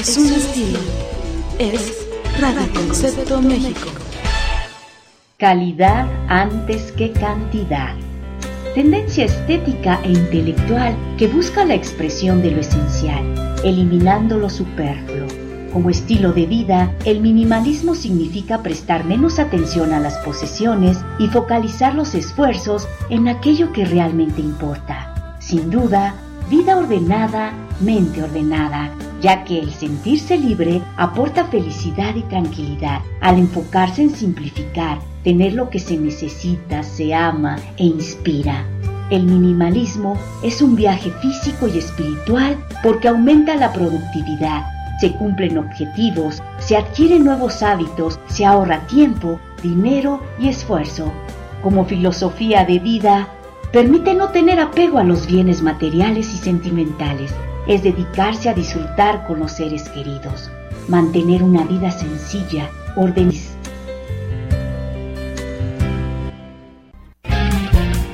Es un estilo. Es Radio Concepto México. Calidad antes que cantidad. Tendencia estética e intelectual que busca la expresión de lo esencial, eliminando lo superfluo. Como estilo de vida, el minimalismo significa prestar menos atención a las posesiones y focalizar los esfuerzos en aquello que realmente importa. Sin duda, vida ordenada, mente ordenada, ya que el sentirse libre aporta felicidad y tranquilidad al enfocarse en simplificar, tener lo que se necesita, se ama e inspira. El minimalismo es un viaje físico y espiritual porque aumenta la productividad, se cumplen objetivos, se adquieren nuevos hábitos, se ahorra tiempo, dinero y esfuerzo. Como filosofía de vida, permite no tener apego a los bienes materiales y sentimentales, es dedicarse a disfrutar con los seres queridos, mantener una vida sencilla, ordenada.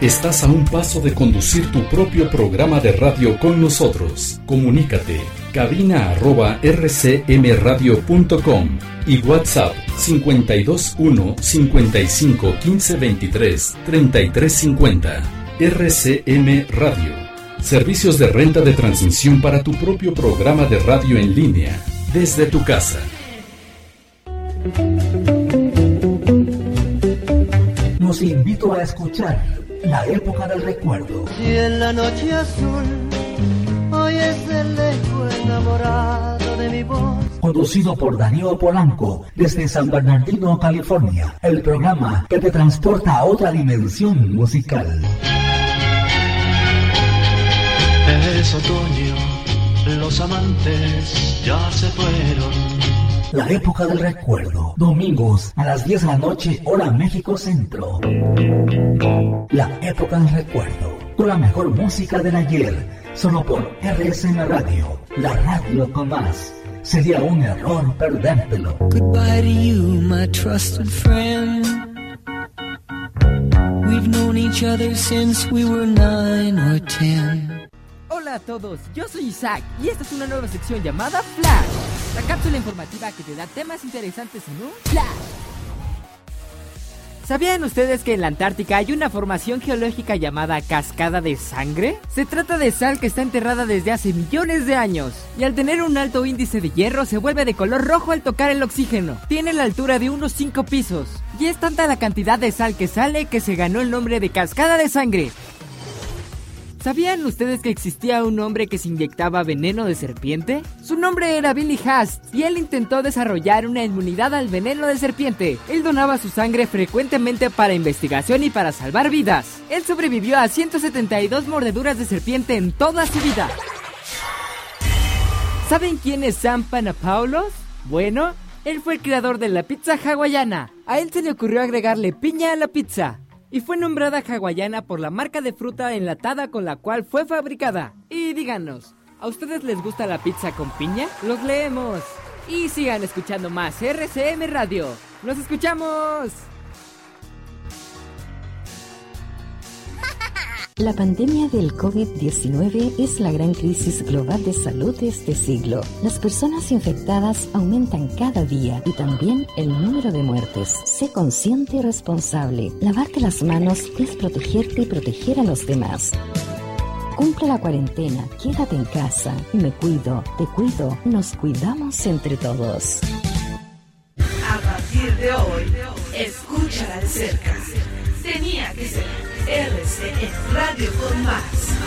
Estás a un paso de conducir tu propio programa de radio con nosotros. Comunícate cabina arroba rcmradio.com y WhatsApp 521 55 15 23 33 50. RCM Radio. Servicios de renta de transmisión para tu propio programa de radio en línea, desde tu casa. Los invito a escuchar La época del recuerdo. Y en la noche azul, hoy es el eco enamorado de mi voz. Conducido por Daniel Polanco desde San Bernardino, California. El programa que te transporta a otra dimensión musical. Es otoño, los amantes ya se fueron. La época del recuerdo. Domingos a las 10 de la noche, hora México Centro. La época del recuerdo. Con la mejor música del ayer. Solo por RSN Radio. La radio con más. Sería un error perdértelo. Goodbye to you, my trusted friend. We've known each other since we were nine or ten. Hola a todos, yo soy Isaac y esta es una nueva sección llamada Flash, la cápsula informativa que te da temas interesantes en un Flash. ¿Sabían ustedes que en la Antártica hay una formación geológica llamada Cascada de Sangre? Se trata de sal que está enterrada desde hace millones de años y al tener un alto índice de hierro se vuelve de color rojo al tocar el oxígeno. Tiene la altura de unos 5 pisos y es tanta la cantidad de sal que sale que se ganó el nombre de Cascada de Sangre. ¿Sabían ustedes que existía un hombre que se inyectaba veneno de serpiente? Su nombre era Billy Hast y él intentó desarrollar una inmunidad al veneno de serpiente. Él donaba su sangre frecuentemente para investigación y para salvar vidas. Él sobrevivió a 172 mordeduras de serpiente en toda su vida. ¿Saben quién es Sam Panapaulos? Bueno, él fue el creador de la pizza hawaiana. A él se le ocurrió agregarle piña a la pizza y fue nombrada hawaiana por la marca de fruta enlatada con la cual fue fabricada. Y díganos, ¿a ustedes les gusta la pizza con piña? Los leemos. Y sigan escuchando más RCM Radio. ¡Nos escuchamos! La pandemia del COVID-19 es la gran crisis global de salud de este siglo. Las personas infectadas aumentan cada día y también el número de muertes. Sé consciente y responsable. Lavarte las manos es protegerte y proteger a los demás. Cumple la cuarentena, quédate en casa. Me cuido, te cuido, nos cuidamos entre todos. A partir de hoy, escúchala de cerca. Tenía que ser RCE Radio con Más.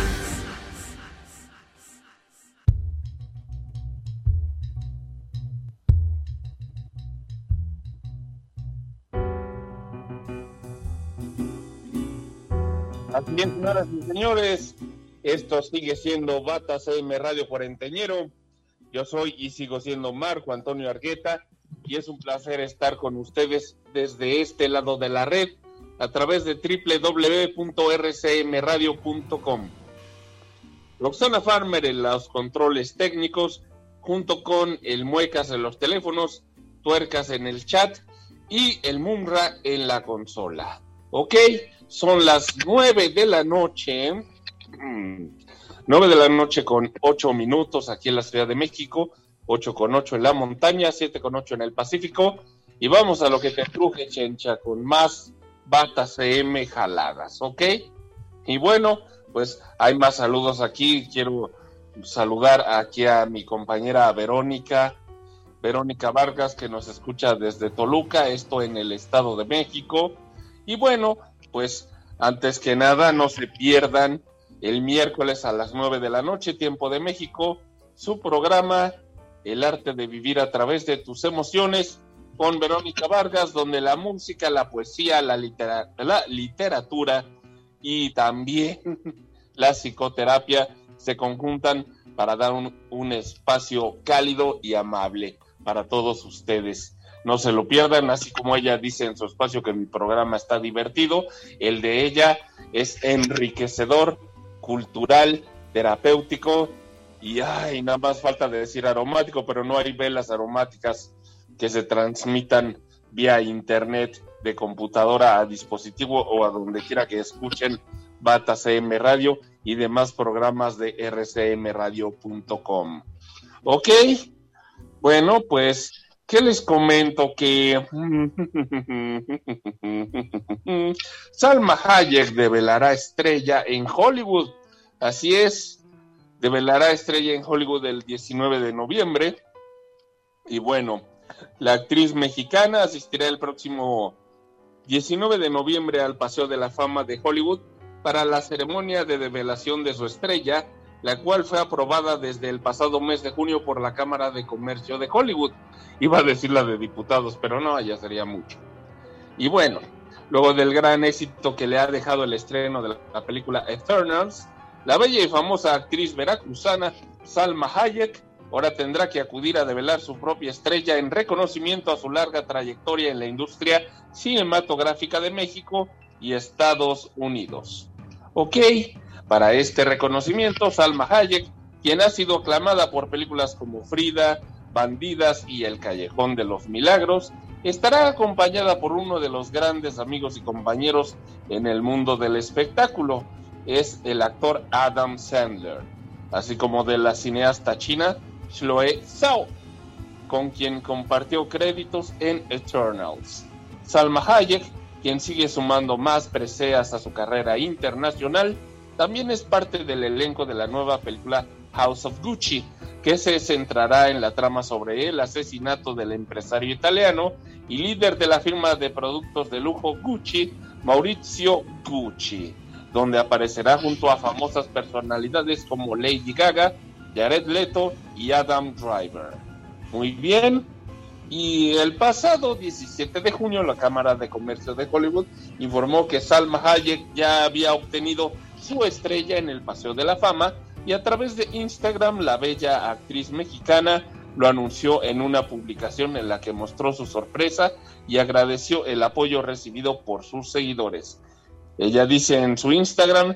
Así bien, señoras y señores, esto sigue siendo Bata CM Radio Cuarenteñero. Yo soy y sigo siendo Marco Antonio Argueta y es un placer estar con ustedes desde este lado de la red a través de www.rcmradio.com. Roxana Farmer en los controles técnicos, junto con el Muecas en los teléfonos, Tuercas en el chat y el Mumra en la consola. Ok, son las nueve de la noche. mm, Nueve de la noche con ocho minutos aquí en la Ciudad de México, ocho con ocho en la montaña, siete con ocho en el Pacífico. Y vamos a lo que te truje, Chencha, con más batas CM jaladas, ¿ok? Y bueno, pues hay más saludos aquí. Quiero saludar aquí a mi compañera Verónica, Verónica Vargas, que nos escucha desde Toluca, esto en el Estado de México. Y bueno, pues antes que nada, no se pierdan el miércoles a las 9 de la noche, tiempo de México, su programa El arte de vivir a través de tus emociones con Verónica Vargas, donde la música, la poesía, la, litera- la literatura y también la psicoterapia se conjuntan para dar un, un espacio cálido y amable para todos ustedes. No se lo pierdan, así como ella dice en su espacio que mi programa está divertido, el de ella es enriquecedor, cultural, terapéutico y ay, nada más falta de decir aromático, pero no hay velas aromáticas que se transmitan vía internet de computadora a dispositivo o a donde quiera que escuchen Bata CM Radio y demás programas de rcmradio.com. Ok, bueno, pues, ¿qué les comento? Que Salma Hayek develará estrella en Hollywood. Así es, develará estrella en Hollywood el 19 de noviembre. Y bueno, la actriz mexicana asistirá el próximo 19 de noviembre al Paseo de la Fama de Hollywood para la ceremonia de develación de su estrella, la cual fue aprobada desde el pasado mes de junio por la Cámara de Comercio de Hollywood. Iba a decir la de diputados, pero no, ya sería mucho. Y bueno, luego del gran éxito que le ha dejado el estreno de la, la película Eternals, la bella y famosa actriz veracruzana Salma Hayek ahora tendrá que acudir a develar su propia estrella en reconocimiento a su larga trayectoria en la industria cinematográfica de México y Estados Unidos. Ok, para este reconocimiento, Salma Hayek, quien ha sido aclamada por películas como Frida, Bandidas y El Callejón de los Milagros, estará acompañada por uno de los grandes amigos y compañeros en el mundo del espectáculo, es el actor Adam Sandler, así como de la cineasta china Chloe Zhao, con quien compartió créditos en Eternals. Salma Hayek, quien sigue sumando más preseas a su carrera internacional, también es parte del elenco de la nueva película House of Gucci, que se centrará en la trama sobre el asesinato del empresario italiano y líder de la firma de productos de lujo Gucci, Maurizio Gucci, donde aparecerá junto a famosas personalidades como Lady Gaga, Jared Leto y Adam Driver. Muy bien. Y el pasado 17 de junio la Cámara de Comercio de Hollywood informó que Salma Hayek ya había obtenido su estrella en el Paseo de la Fama y a través de Instagram la bella actriz mexicana lo anunció en una publicación en la que mostró su sorpresa y agradeció el apoyo recibido por sus seguidores. Ella dice en su Instagram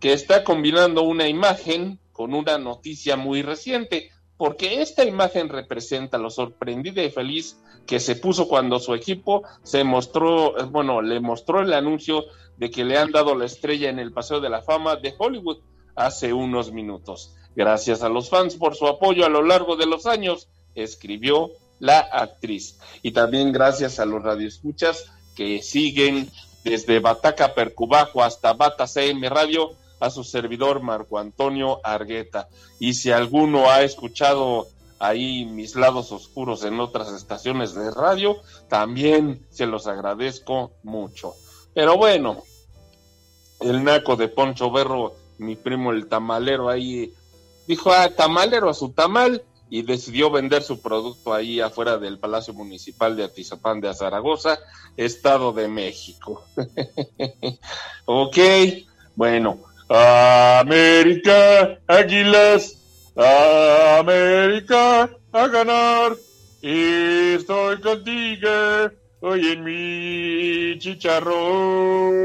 que está combinando una imagen con una noticia muy reciente, porque esta imagen representa lo sorprendida y feliz que se puso cuando su equipo se mostró, eh, bueno, le mostró el anuncio de que le han dado la estrella en el Paseo de la Fama de Hollywood hace unos minutos. Gracias a los fans por su apoyo a lo largo de los años, escribió la actriz. Y también gracias a los radioescuchas que siguen desde Bataca Percubajo hasta Bata CM Radio a su servidor Marco Antonio Argueta. Y si alguno ha escuchado ahí mis lados oscuros en otras estaciones de radio, también se los agradezco mucho. Pero bueno, el naco de Poncho Berro, mi primo el tamalero ahí, dijo, ah, tamalero a su tamal, y decidió vender su producto ahí afuera del Palacio Municipal de Atizapán de Zaragoza, Estado de México. ok, bueno, América, Águilas, América, a ganar, estoy contigo hoy en mi chicharrón.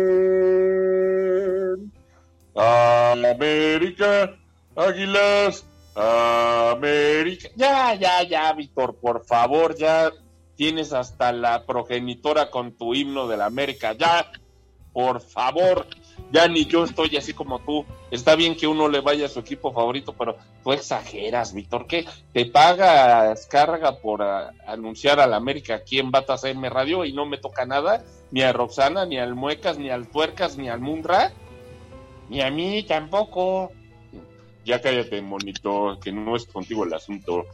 América, Águilas, América. Ya, ya, ya, Víctor, por favor, ya tienes hasta la progenitora con tu himno de la América. Ya, por favor, ya ni yo estoy así como tú. Está bien que uno le vaya a su equipo favorito, pero tú exageras, Víctor. ¿Qué? ¿Te pagas carga por anunciar a la América aquí en Batas M Radio y no me toca nada? Ni a Roxana, ni al Muecas, ni al Tuercas, ni al Munra. Ni a mí tampoco. Ya cállate, monito, que no es contigo el asunto.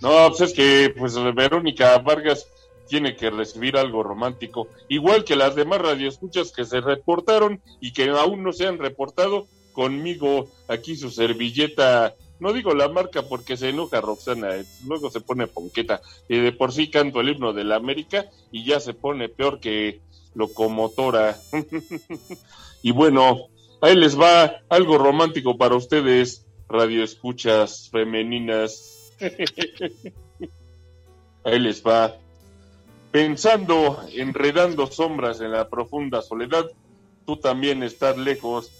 No, pues es que, pues Verónica Vargas tiene que recibir algo romántico, igual que las demás radioescuchas que se reportaron y que aún no se han reportado conmigo aquí su servilleta. No digo la marca porque se enoja Roxana, luego se pone ponqueta. Y de por sí canto el himno de la América y ya se pone peor que locomotora. y bueno, ahí les va algo romántico para ustedes, radioescuchas femeninas. ahí les va. Pensando, enredando sombras en la profunda soledad, tú también estás lejos,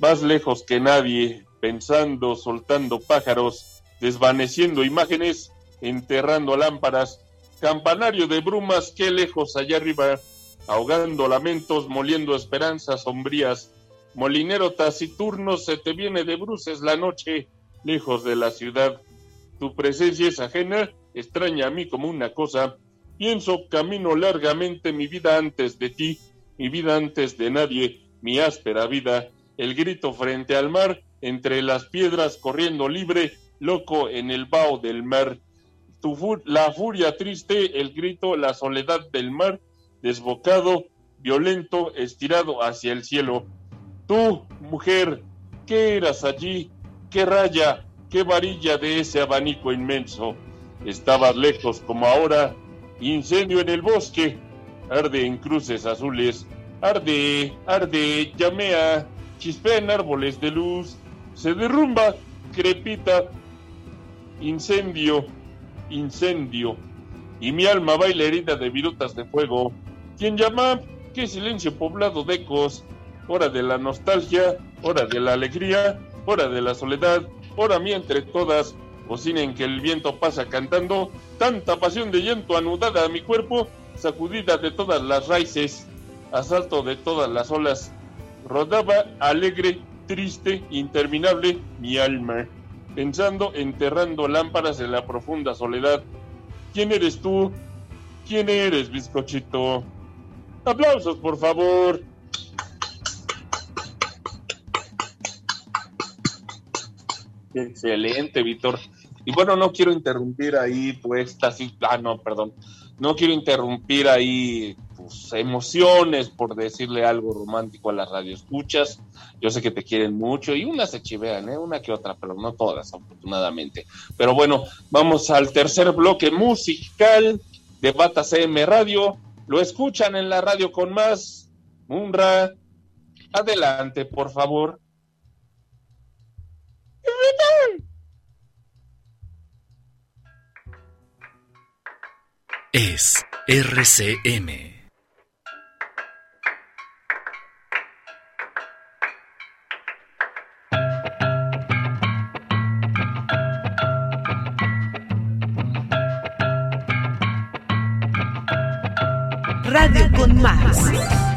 más lejos que nadie, pensando, soltando pájaros, desvaneciendo imágenes, enterrando lámparas, campanario de brumas, qué lejos allá arriba, ahogando lamentos, moliendo esperanzas sombrías, molinero taciturno, se te viene de bruces la noche, lejos de la ciudad. Tu presencia es ajena, extraña a mí como una cosa, Pienso, camino largamente mi vida antes de ti, mi vida antes de nadie, mi áspera vida, el grito frente al mar, entre las piedras corriendo libre, loco en el vaho del mar. La furia triste, el grito, la soledad del mar, desbocado, violento, estirado hacia el cielo. Tú, mujer, ¿qué eras allí? ¿Qué raya, qué varilla de ese abanico inmenso? Estabas lejos como ahora, incendio en el bosque, arde en cruces azules, arde, arde, llamea, chispea en árboles de luz, se derrumba, crepita, incendio, incendio, y mi alma baila herida de virutas de fuego. ¿Quién llama? ¿Qué silencio poblado de ecos? Hora de la nostalgia, hora de la alegría, hora de la soledad, hora mía entre todas, bocina en que el viento pasa cantando, tanta pasión de llanto anudada a mi cuerpo, sacudida de todas las raíces, asalto de todas las olas, rodaba alegre, triste, interminable mi alma, pensando, enterrando lámparas en la profunda soledad. ¿Quién eres tú? ¿Quién eres, bizcochito? Aplausos, por favor. Excelente, Víctor. Y bueno, no quiero interrumpir ahí tu éxtasis. Ah, no, perdón. No quiero interrumpir ahí tus emociones por decirle algo romántico a las radioescuchas. Yo sé que te quieren mucho y unas se chivean, ¿eh? una que otra, pero no todas, afortunadamente. Pero bueno, vamos al tercer bloque musical de Bata CM Radio. Lo escuchan en la radio con más. Munra, adelante, por favor. es RCM. Radio con más.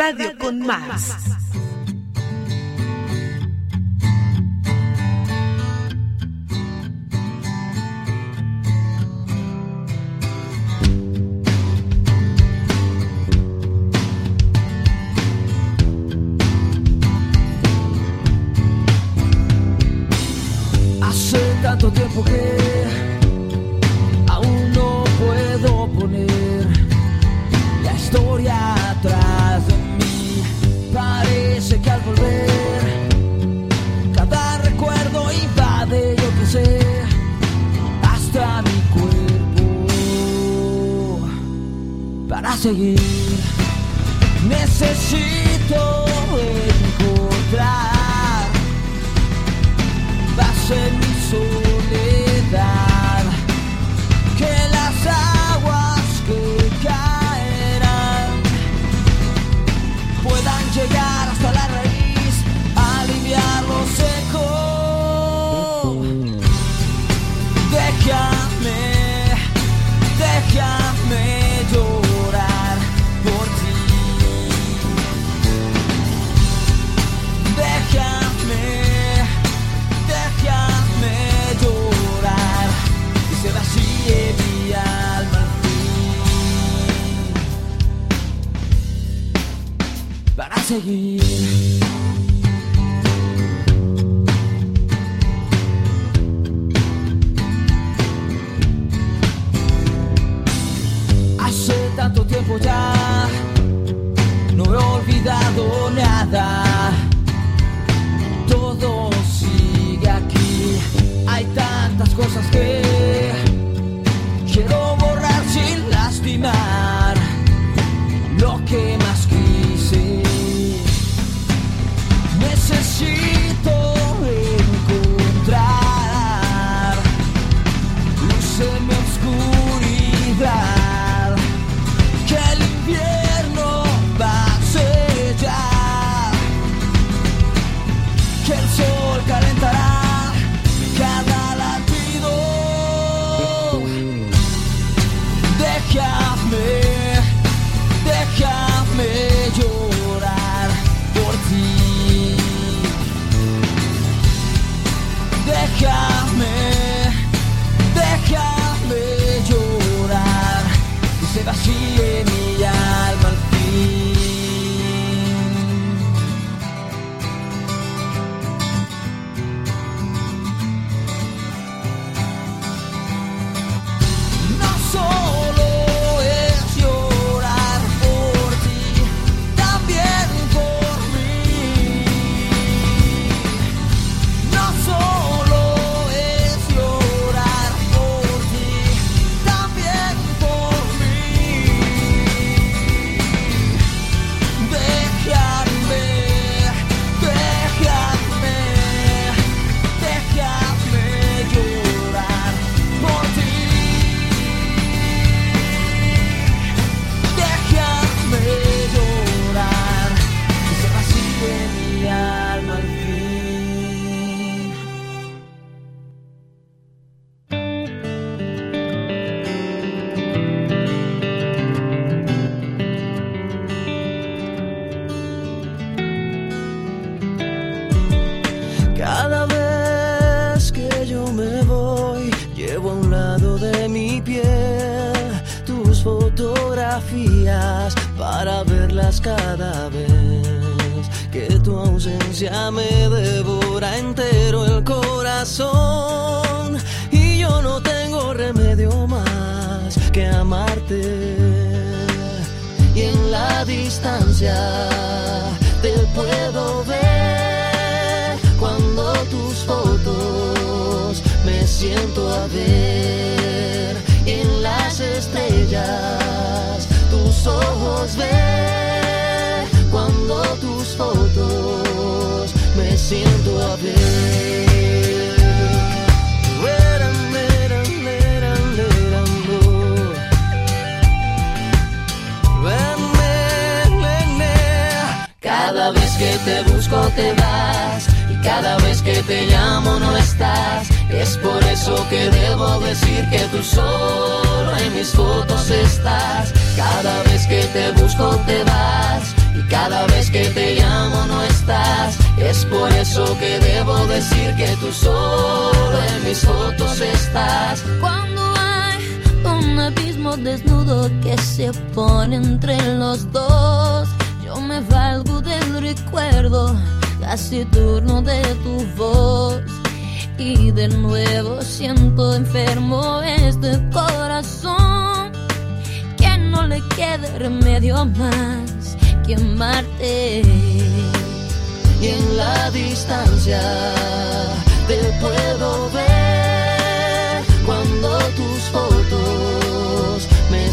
Radio con más. 的语 un abismo desnudo que se pone entre los dos, yo me valgo del recuerdo casi turno de tu voz. Y de nuevo siento enfermo este corazón que no le quede remedio más que amarte. Y en la distancia te puedo ver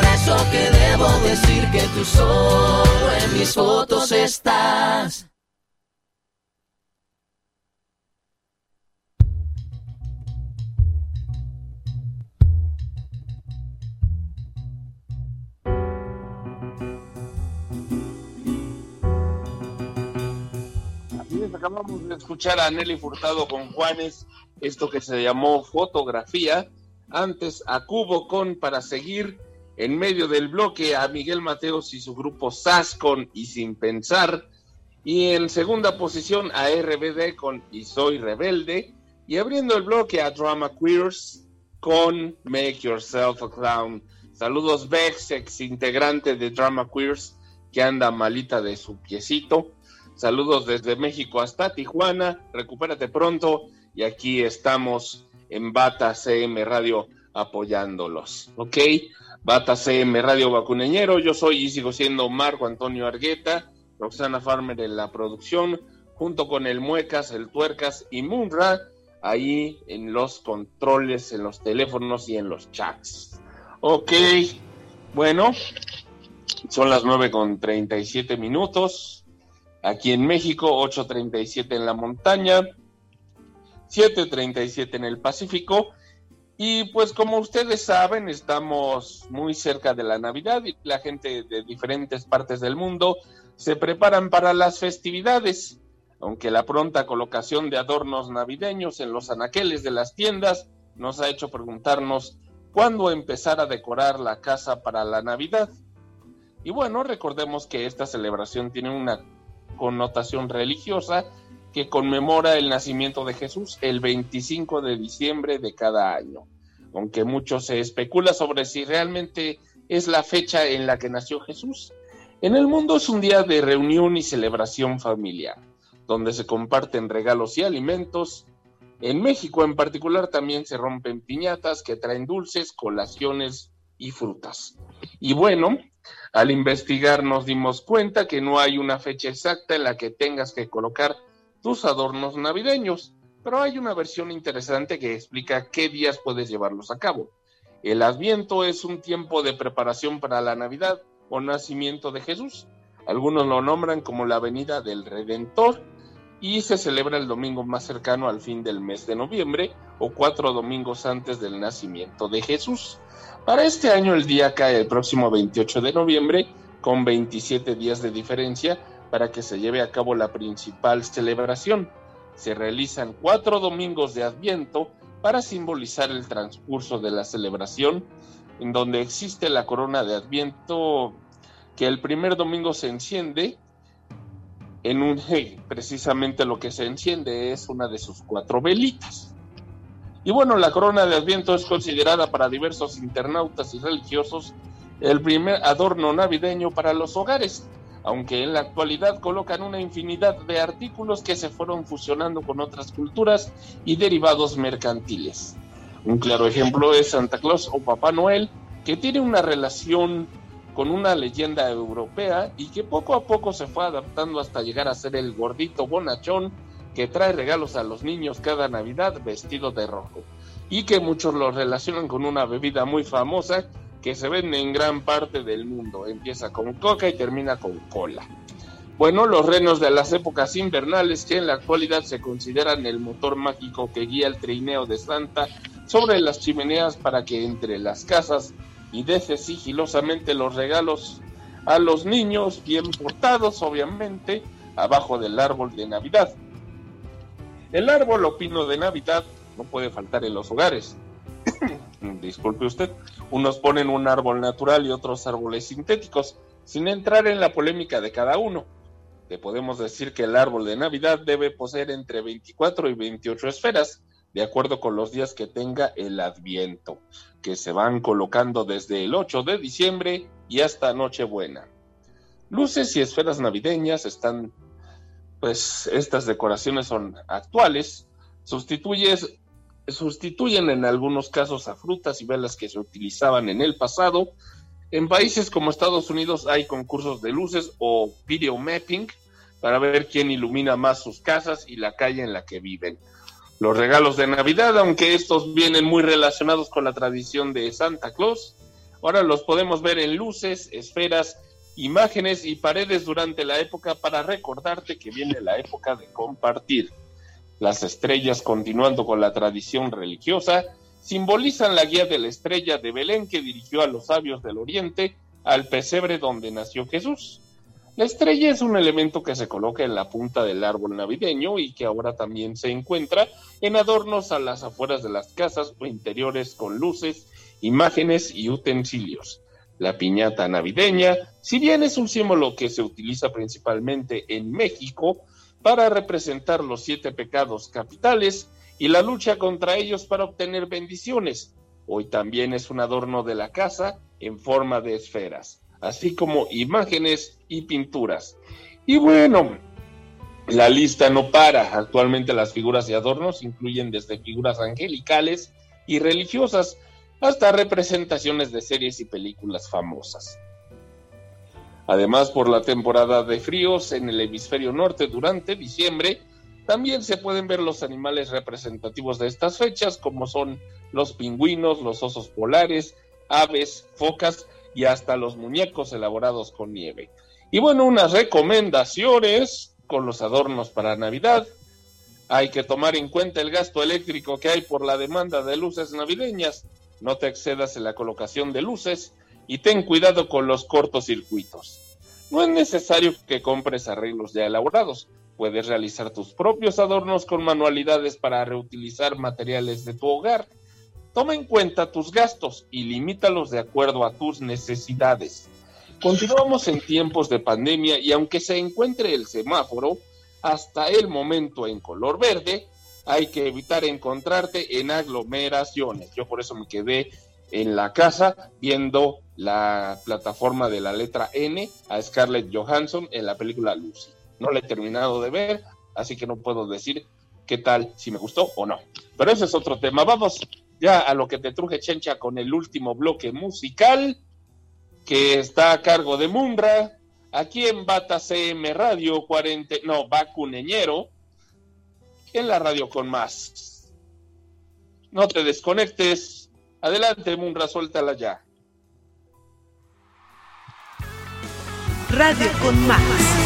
Por eso que debo decir que tú solo en mis fotos estás. Acabamos de escuchar a Nelly Furtado con Juanes, esto que se llamó fotografía. Antes a Cubo con para seguir en medio del bloque a Miguel Mateos y su grupo SAS con Y Sin Pensar. Y en segunda posición a RBD con Y Soy Rebelde. Y abriendo el bloque a Drama Queers con Make Yourself a Clown. Saludos Bex, ex integrante de Drama Queers, que anda malita de su piecito. Saludos desde México hasta Tijuana. Recupérate pronto. Y aquí estamos en Bata CM Radio apoyándolos. ¿Ok? Bata CM Radio Vacuneñero. Yo soy y sigo siendo Marco Antonio Argueta. Roxana Farmer en la producción. Junto con el Muecas, el Tuercas y Munra. Ahí en los controles, en los teléfonos y en los chats. Ok. Bueno. Son las 9 con 37 minutos. Aquí en México, 8.37 en la montaña, 7.37 en el Pacífico. Y pues como ustedes saben, estamos muy cerca de la Navidad y la gente de diferentes partes del mundo se preparan para las festividades. Aunque la pronta colocación de adornos navideños en los anaqueles de las tiendas nos ha hecho preguntarnos cuándo empezar a decorar la casa para la Navidad. Y bueno, recordemos que esta celebración tiene una connotación religiosa que conmemora el nacimiento de Jesús el 25 de diciembre de cada año, aunque mucho se especula sobre si realmente es la fecha en la que nació Jesús. En el mundo es un día de reunión y celebración familiar, donde se comparten regalos y alimentos. En México en particular también se rompen piñatas que traen dulces, colaciones y frutas. Y bueno, al investigar nos dimos cuenta que no hay una fecha exacta en la que tengas que colocar tus adornos navideños, pero hay una versión interesante que explica qué días puedes llevarlos a cabo. El Adviento es un tiempo de preparación para la Navidad, o nacimiento de Jesús. Algunos lo nombran como la venida del Redentor y se celebra el domingo más cercano al fin del mes de noviembre o cuatro domingos antes del nacimiento de Jesús. Para este año el día cae el próximo 28 de noviembre con 27 días de diferencia para que se lleve a cabo la principal celebración. Se realizan cuatro domingos de Adviento para simbolizar el transcurso de la celebración, en donde existe la corona de Adviento que el primer domingo se enciende en un precisamente lo que se enciende es una de sus cuatro velitas. Y bueno, la corona de Adviento es considerada para diversos internautas y religiosos el primer adorno navideño para los hogares, aunque en la actualidad colocan una infinidad de artículos que se fueron fusionando con otras culturas y derivados mercantiles. Un claro ejemplo es Santa Claus o Papá Noel, que tiene una relación con una leyenda europea y que poco a poco se fue adaptando hasta llegar a ser el gordito bonachón que trae regalos a los niños cada Navidad vestido de rojo y que muchos lo relacionan con una bebida muy famosa que se vende en gran parte del mundo. Empieza con coca y termina con cola. Bueno, los renos de las épocas invernales que en la actualidad se consideran el motor mágico que guía el trineo de Santa sobre las chimeneas para que entre las casas y deje sigilosamente los regalos a los niños bien portados, obviamente, abajo del árbol de Navidad. El árbol o pino de Navidad no puede faltar en los hogares. Disculpe usted, unos ponen un árbol natural y otros árboles sintéticos, sin entrar en la polémica de cada uno. Le podemos decir que el árbol de Navidad debe poseer entre 24 y 28 esferas, de acuerdo con los días que tenga el Adviento, que se van colocando desde el 8 de diciembre y hasta Nochebuena. Luces y esferas navideñas están, pues estas decoraciones son actuales, sustituyes, sustituyen en algunos casos a frutas y velas que se utilizaban en el pasado. En países como Estados Unidos hay concursos de luces o video mapping para ver quién ilumina más sus casas y la calle en la que viven los regalos de Navidad, aunque estos vienen muy relacionados con la tradición de Santa Claus. Ahora los podemos ver en luces, esferas, imágenes y paredes durante la época para recordarte que viene la época de compartir. Las estrellas, continuando con la tradición religiosa, simbolizan la guía de la estrella de Belén que dirigió a los sabios del Oriente al pesebre donde nació Jesús. La estrella es un elemento que se coloca en la punta del árbol navideño y que ahora también se encuentra en adornos a las afueras de las casas o interiores con luces, imágenes y utensilios. La piñata navideña, si bien es un símbolo que se utiliza principalmente en México para representar los siete pecados capitales y la lucha contra ellos para obtener bendiciones, hoy también es un adorno de la casa en forma de esferas así como imágenes y pinturas. Y bueno, la lista no para. Actualmente las figuras y adornos incluyen desde figuras angelicales y religiosas hasta representaciones de series y películas famosas. Además, por la temporada de fríos en el hemisferio norte durante diciembre, también se pueden ver los animales representativos de estas fechas, como son los pingüinos, los osos polares, aves, focas y hasta los muñecos elaborados con nieve. Y bueno, unas recomendaciones con los adornos para Navidad. Hay que tomar en cuenta el gasto eléctrico que hay por la demanda de luces navideñas. No te excedas en la colocación de luces y ten cuidado con los cortocircuitos. No es necesario que compres arreglos ya elaborados. Puedes realizar tus propios adornos con manualidades para reutilizar materiales de tu hogar. Toma en cuenta tus gastos y limítalos de acuerdo a tus necesidades. Continuamos en tiempos de pandemia y aunque se encuentre el semáforo hasta el momento en color verde, hay que evitar encontrarte en aglomeraciones. Yo por eso me quedé en la casa viendo la plataforma de la letra N a Scarlett Johansson en la película Lucy. No la he terminado de ver, así que no puedo decir qué tal, si me gustó o no. Pero ese es otro tema. Vamos ya a lo que te truje Chencha con el último bloque musical que está a cargo de Munra, aquí en Bata CM Radio 40, no, Bacuneñero, en la radio con más. No te desconectes. Adelante, Munra, suéltala ya. Radio con Más.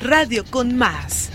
Radio con más.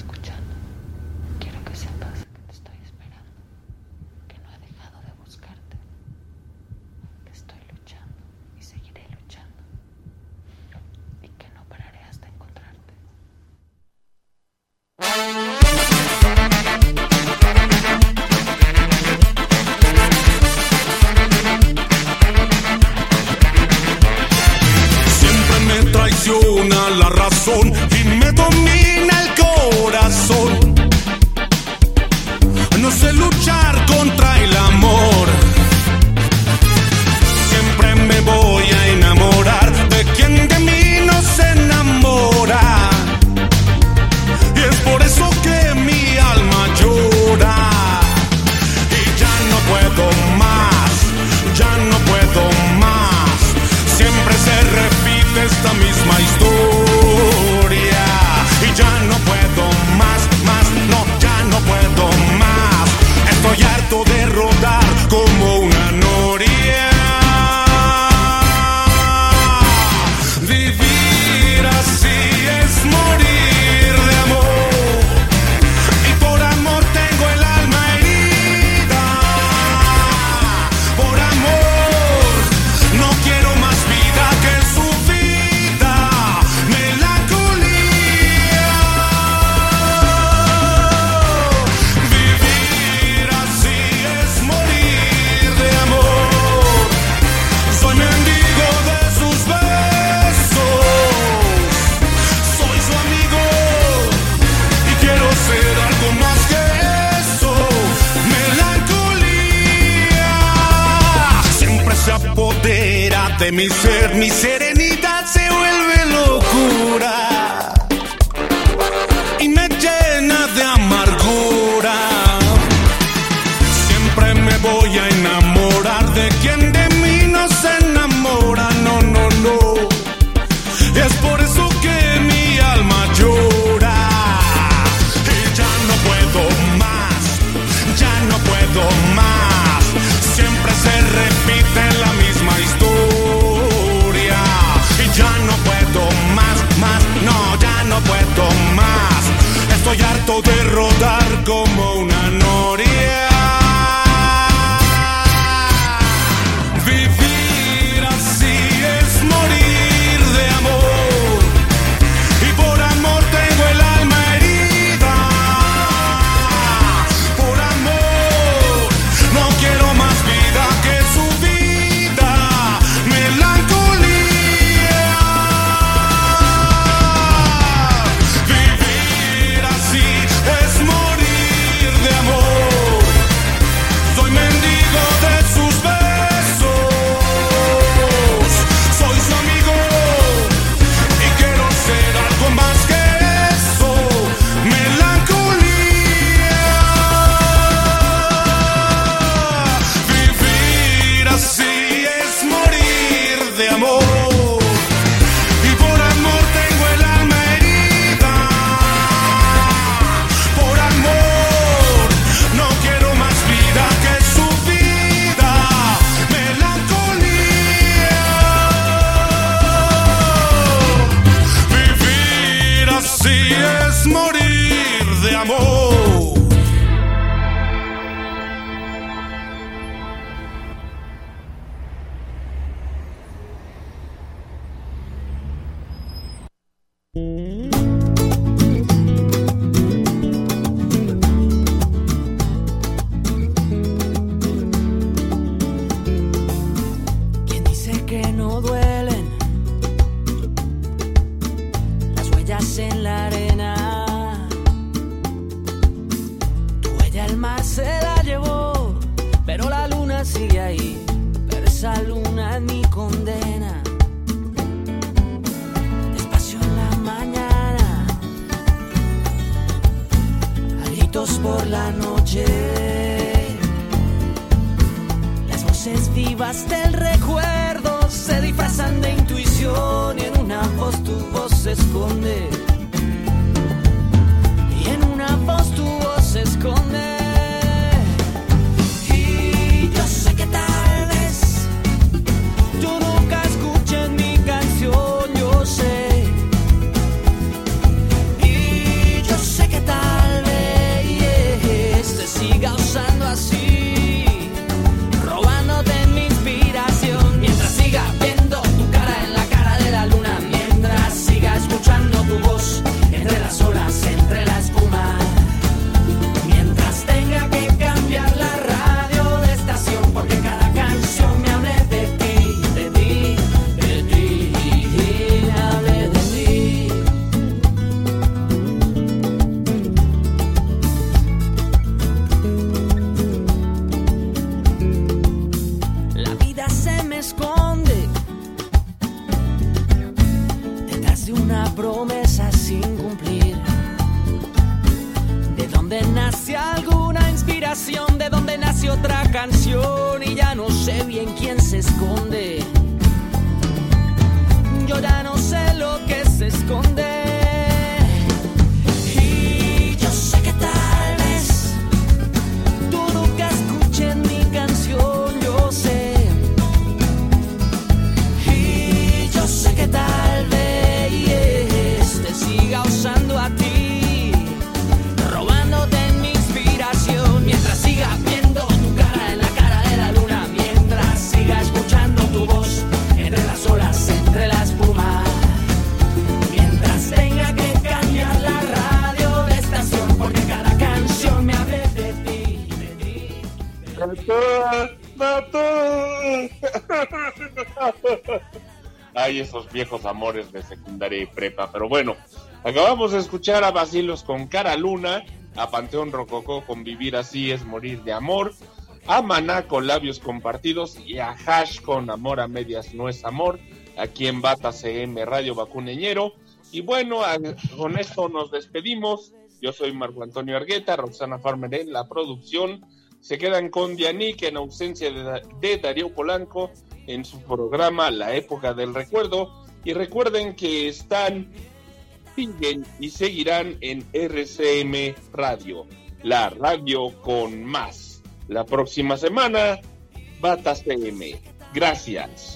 Esos viejos amores de secundaria y prepa. Pero bueno, acabamos de escuchar a Basilos con Cara Luna, a Panteón Rococó con Vivir Así es Morir de Amor, a Maná con Labios Compartidos y a Hash con Amor a Medias No es Amor, aquí en Bata CM Radio Bacuneñero. Y bueno, con esto nos despedimos. Yo soy Marco Antonio Argueta, Roxana Farmer en la producción. Se quedan con Dianique en ausencia de, de Darío Polanco en su programa La Época del Recuerdo. Y recuerden que están, siguen y seguirán en RCM Radio, la radio con más. La próxima semana, Bata CM. Gracias.